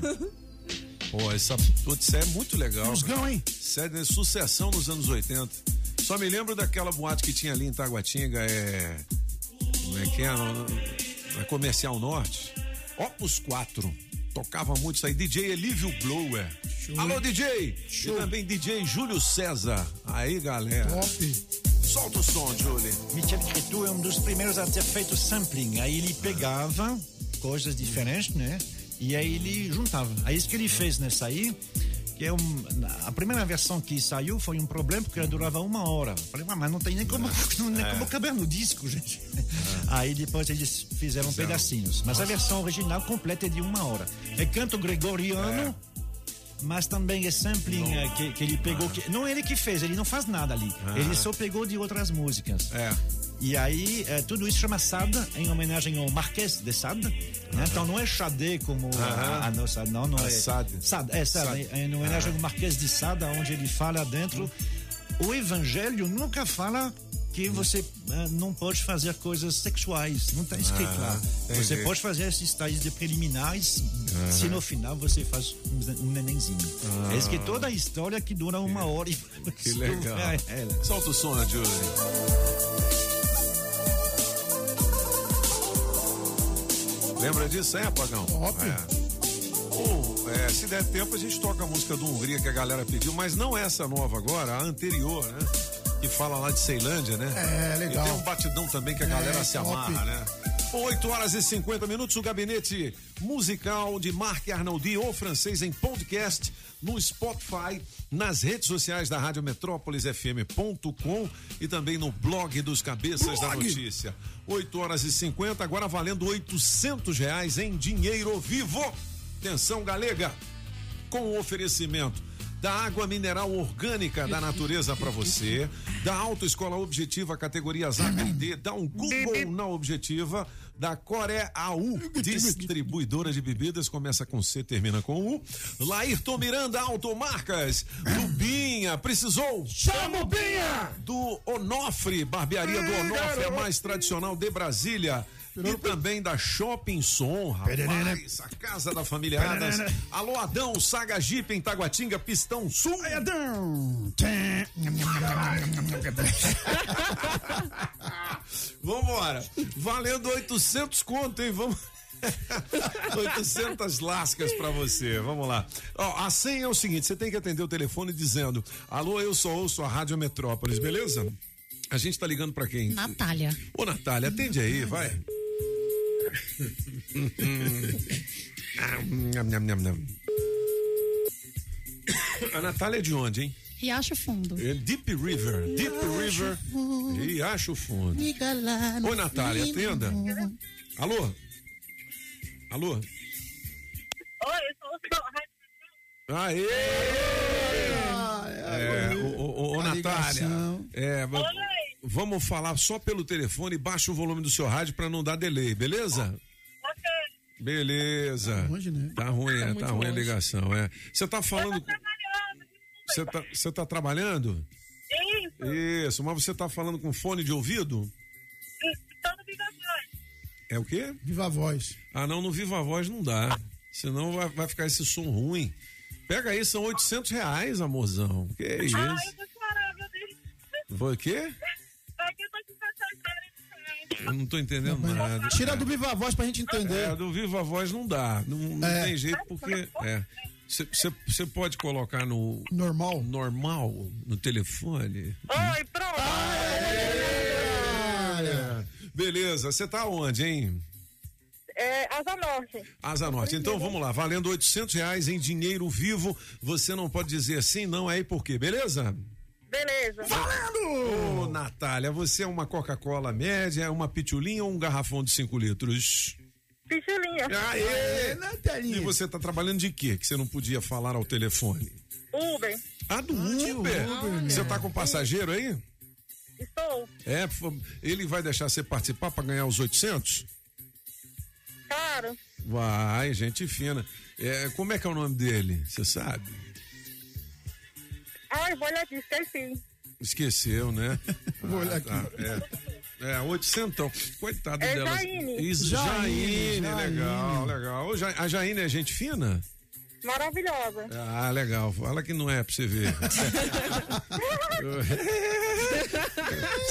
Pô, essa putz, isso é muito legal. Musgão, hein? Sério, é sucessão nos anos 80. Só me lembro daquela boate que tinha ali em Taguatinga, é. Como é que é? Na Comercial Norte. Opus 4. Tocava muito isso aí. DJ Elívio Blower. Alô, DJ! E também DJ Júlio César. Aí, galera. Top. Solta o som, Júlio. Michel Cretu é um dos primeiros a ter feito sampling. Aí ele pegava coisas diferentes, né? E aí ele juntava. Aí isso que ele fez nessa aí, que é um, a primeira versão que saiu foi um problema porque ela durava uma hora. Falei, "Ah, mas não tem nem como, não, nem É. como caber no disco, gente. Aí depois eles fizeram Fizeram. pedacinhos. Mas a versão original completa é de uma hora. É canto gregoriano. Mas também é sampling eh, que, que ele pegou. Que, não é ele que fez, ele não faz nada ali. Ah. Ele só pegou de outras músicas. É. E aí, eh, tudo isso chama Sada, em homenagem ao Marquês de Sade. né? Então não é Xadê como a, Aham. a nossa, não, não A é. Sade. Sade, é Sade. é em homenagem ao Marquês de Sade, onde ele fala dentro. O Evangelho nunca fala que você eh, não pode fazer coisas sexuais. Não está escrito Ah, lá. entendi. Você pode fazer esses tais de preliminares se no final você faz um, um nenenzinho. É isso que toda a história que dura uma hora e Ah. Que legal. É, é. Solta o som, Júlio. Lembra disso, é, Pagão? Top. É. Ou, é, se der tempo, a gente toca a música do Hungria que a galera pediu, mas não essa nova agora, a anterior, né? Que fala lá de Ceilândia, né? É, legal. E tem um batidão também que a galera É, se top. amarra, né? 8 horas e 50 minutos, o gabinete musical de Marc Arnoldi, o francês, em podcast, no Spotify, nas redes sociais da Rádio Metrópolis FM.com e também no blog dos Cabeças da Blog. Notícia. 8 horas e 50, agora valendo 800 reais em dinheiro vivo. Atenção, galega, com o oferecimento da água mineral orgânica da natureza para você, da Autoescola Objetiva categorias A e D, dá um Google na Objetiva, da Coré AU, distribuidora de bebidas, começa com C, termina com U. Laírton Miranda Automarcas, do Binha, precisou? Chama o Binha! Do Onofre, barbearia do Onofre, a mais tradicional de Brasília. E também da Shopping Som, rapaz, a casa da família Adas. Alô, Adão, Saga Jeep em Taguatinga, Pistão Sul. Ai, Adão! Vambora. Valendo 800 conto, hein? Vamos. 800 lascas pra você. Vamos lá. Ó, a senha é o seguinte: você tem que atender o telefone dizendo: Alô, eu só ouço a Rádio Metrópolis, beleza? A gente tá ligando pra quem? Natália. Ô, Natália, atende aí, vai. A Natália é de onde, hein? Riacho Fundo. É Deep River. Deep River. Riacho Fundo. Liga lá. Oi, Natália, atenda. Alô? Alô? Oi, eu sou o Aê! É, ô, ô, Natália, é, vamos falar só pelo telefone, baixa o volume do seu rádio pra não dar delay, beleza? Beleza. Tá ruim, né? Tá ruim, é, muito tá ruim a longe. ligação, é. Você tá falando. Você tá, você tá trabalhando? Isso. Isso, mas você tá falando com fone de ouvido? É o quê? Viva a voz. Ah, não, no Viva Voz não dá. Senão vai, vai ficar esse som ruim. Pega aí, são 800 reais, amorzão. Que é isso? Ah, eu vou chorar, meu Deus. Foi o quê? Eu não tô entendendo nada. Tira do Viva Voz pra gente entender. É, do Viva Voz não dá. Não, não É. tem jeito porque. É. Você pode colocar no. Normal? Normal, no telefone. Oi, pronto. É. Beleza, você tá onde, hein? É, Asa Norte. Asa Norte. Então vamos lá, valendo 800 reais em dinheiro vivo. Você não pode dizer sim, não é e por quê, beleza? Beleza. Ô, Natália, você é uma Coca-Cola média, uma pitulinha ou um garrafão de 5 litros? Pichulinha. Aê, Natalinha. E você tá trabalhando de quê? Que você não podia falar ao telefone? Uber. Ah, do Uber? Você tá com passageiro aí? Estou. É, ele vai deixar você participar para ganhar os 800? Claro. Vai, gente fina. É, como é que é o nome dele? Você sabe? Ai, vou olhar aqui, esqueci. Esqueceu, né? Vou olhar aqui. é, é, 800. Coitado É dela. Jaine. Isso, Jaine, Jaine, legal, legal. A Jaine é gente fina? Maravilhosa. Ah, legal. Fala que não é pra você ver.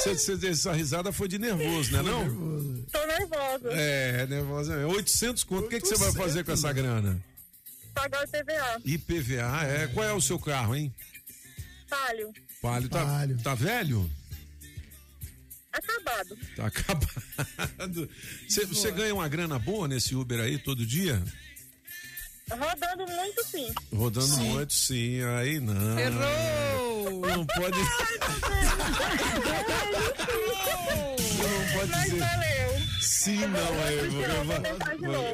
Você- você- essa risada foi de nervoso, né? Não? Tô nervosa. É, nervosa. mesmo. 800 conto. O que, que você vai fazer com essa grana? Pagar o TVA. IPVA, é. Qual é o seu carro, hein? Palio. Palio. Tá, tá velho? Acabado. Tá acabado. Você ganha uma grana boa nesse Uber aí todo dia? Rodando muito sim. Rodando muito, sim. Aí não. Errou! Não pode. Não pode Mas dizer. valeu. Sim, não,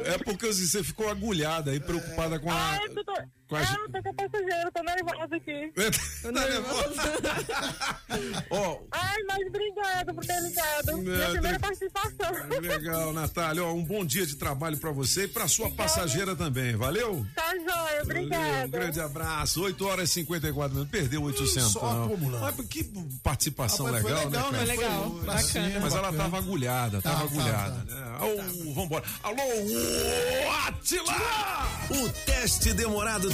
é. É porque você ficou agulhada aí, preocupada com a. Ai, eu tô... Com a Ah, tô com passageiro, tô nervosa aqui. Tá nervosa? Ó, Ai, mas obrigada por ter ligado. Minha primeira tem- participação. legal, Natália. Ó, um bom dia de trabalho pra você e pra sua passageira também. Valeu? Tá joia, Valeu, um grande abraço. 8 horas e 54 minutos. Perdeu 800. Só não. acumulando. Mas que participação Ah, mas legal, legal, né? né? cara? Foi legal, Foi, bacana. Mas ela Bacana. tava agulhada, Tá, tava tá, agulhada. né? Ô, vambora. Alô, Atila! O teste demorado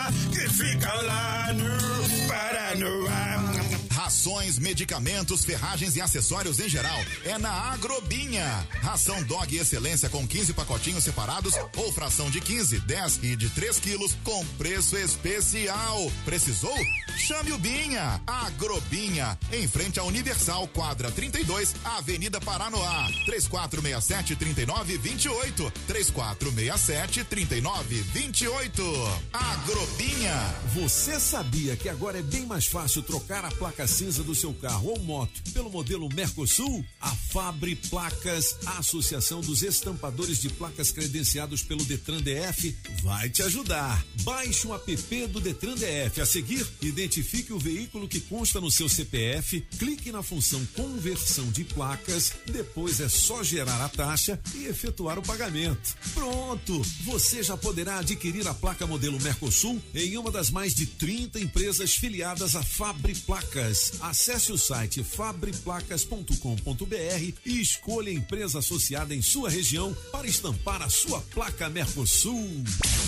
medicamentos, ferragens e acessórios em geral é na Agrobinha. Ração Dog Excelência com 15 pacotinhos separados ou fração de 15, 10 e de 3 quilos com preço especial. Precisou? Chame o Binha. Agrobinha, em frente à Universal, quadra 32, Avenida Paranoá. 3467 3928. 3467 3928. Agrobinha. Você sabia que agora é bem mais fácil trocar a placa cinza do seu carro ou moto pelo modelo Mercosul? A Fabre Placas, a Associação dos Estampadores de Placas credenciados pelo Detran DF, vai te ajudar. Baixe um app do Detran DF. A seguir, identifique o veículo que consta no seu CPF, clique na função conversão de placas, depois é só gerar a taxa e efetuar o pagamento. Pronto! Você já poderá adquirir a placa modelo Mercosul em uma das mais de 30 empresas filiadas à Fabre Placas. Acesse o site fabreplacas.com.br e escolha a empresa associada em sua região para estampar a sua placa Mercosul.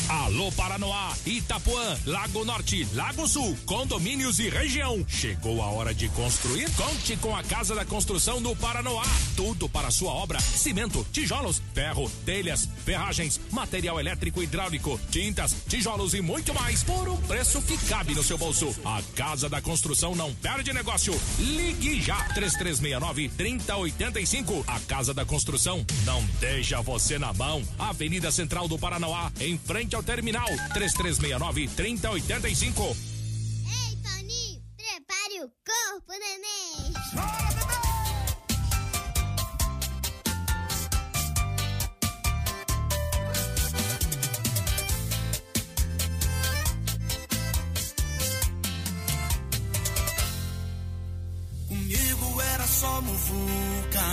Alô Paranoá, Itapuã, Lago Norte, Lago Sul, condomínios e região. Chegou a hora de construir? Conte com a Casa da Construção do Paranoá. Tudo para sua obra: cimento, tijolos, ferro, telhas, ferragens, material elétrico e hidráulico, tintas, tijolos e muito mais por um preço que cabe no seu bolso. A Casa da Construção não perde negócio. Ligue já 3369 3085. A Casa da Construção não deixa você na mão. Avenida Central do Paranoá, em frente ao terminal 3369 3085. Ei, Toninho, prepare o corpo, neném. Só muvuca,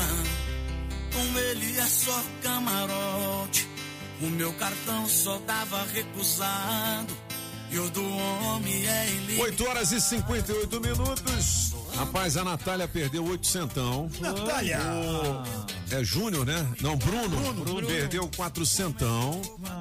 com ele é só camarote. O meu cartão só dava recusado, e o do homem é ilícito. 8 horas e 58 minutos. Rapaz, a Natália perdeu oito centão. Natália! O- É Júnior, né? Não, Bruno. Bruno. Perdeu quatro centão.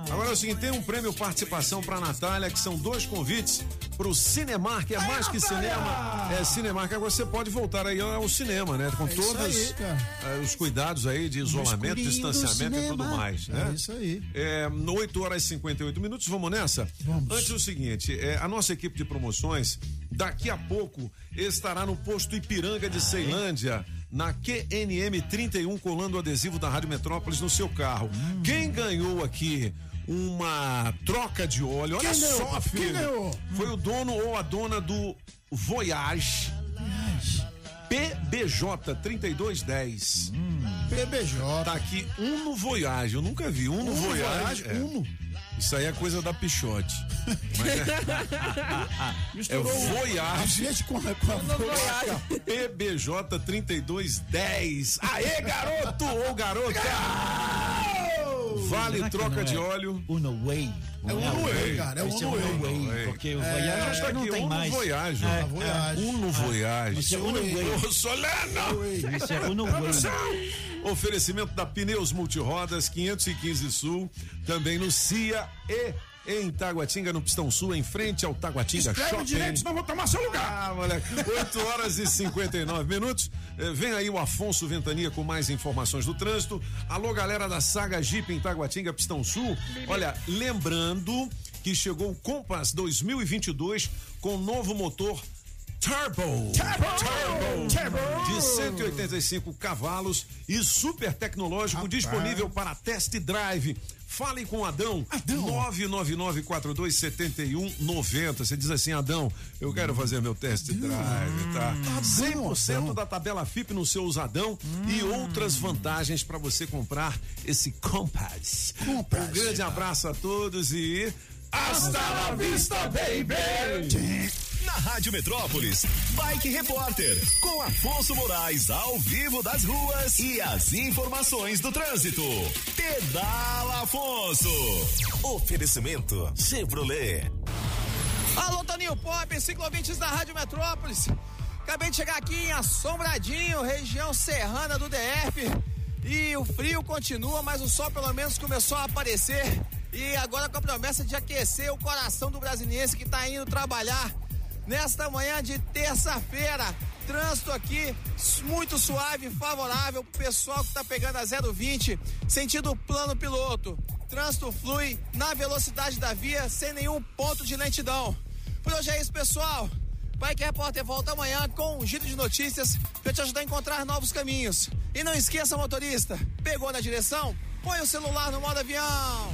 Agora é o seguinte, tem um prêmio participação pra Natália, que são dois convites pro Cinemark, que é mais que cinema. É Cinemark. Agora você pode voltar aí ao cinema, né? Com É todos aí, eh, os cuidados aí de isolamento, distanciamento e tudo mais, né? É isso aí. É, no 8 horas e 58 minutos, vamos nessa? Vamos. Antes o seguinte, é, a nossa equipe de promoções, daqui a pouco, estará no posto Ipiranga de Ceilândia, na QNM 31, colando o adesivo da Rádio Metrópolis no seu carro. Quem ganhou aqui uma troca de óleo, olha Quem ganhou? só, Quem filho. ganhou? Foi o dono ou a dona do Voyage. PBJ 3210. PBJ. Tá aqui Uno Voyage. Eu nunca vi. Uno, Uno Voyage. Voyage, é. Uno. Isso aí é coisa da Pichote. é Misturou Voyage. a gente com a, com a Voyage. PBJ 3210. Aê, garoto ou garota! Vale Será troca não de é óleo. Uno Way. É o Uno Way, cara. É o Esse é Uno Uno Way. Way. Porque o É, Voyage que não aqui, tem Uno mais. Voyage. É, Voyage. Uno Voyage. Esse é Uno Way. Solano! Esse é Uno Way. Oferecimento da Pneus Multirodas 515 Sul, também no CIA e em Taguatinga, no Pistão Sul, em frente ao Taguatinga Escreve Shopping. direito, senão vou tomar seu lugar. Ah, moleque. 8 horas e 59 minutos. Eh, Vem aí o Afonso Ventania com mais informações do trânsito. Alô, galera da Saga Jeep em Taguatinga, Pistão Sul. Olha, lembrando que chegou o Compass 2022 com novo motor Turbo. Turbo. De 185 cavalos e super tecnológico disponível para test drive. Fale com Adão. Adão. 999427190. Você diz assim, Adão, eu quero fazer meu test drive, tá? 100% da tabela FIP no seu usadão e outras vantagens para você comprar esse Compass. Um grande abraço a todos e Hasta la vista, baby! Na Rádio Metrópolis, Bike Repórter, com Afonso Moraes ao vivo das ruas e as informações do trânsito. Pedala Afonso. Oferecimento Chevrolet. Alô, Toninho Pop, ciclovintes da Rádio Metrópolis. Acabei de chegar aqui em Assombradinho, região serrana do DF. E o frio continua, mas o sol pelo menos começou a aparecer. E agora com a promessa de aquecer o coração do brasiliense que está indo trabalhar nesta manhã de terça-feira. Trânsito aqui muito suave, favorável pessoal que está pegando a 020, sentido plano piloto. Trânsito flui na velocidade da via, sem nenhum ponto de lentidão. Por hoje é isso, pessoal. Bike Repórter volta amanhã com um giro de notícias para te ajudar a encontrar novos caminhos. E não esqueça, motorista, pegou na direção? Põe o celular no modo avião.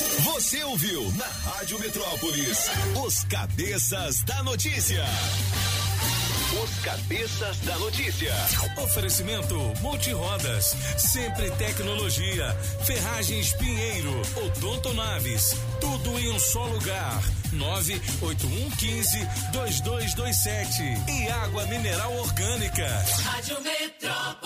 Você ouviu na Rádio Metrópolis os cabeças da notícia. Os cabeças da notícia. Oferecimento Multirodas, sempre tecnologia, Ferragens Pinheiro, Odonto Naves, tudo em um só lugar. 98115 2227 e água mineral orgânica. Rádio Metrópolis.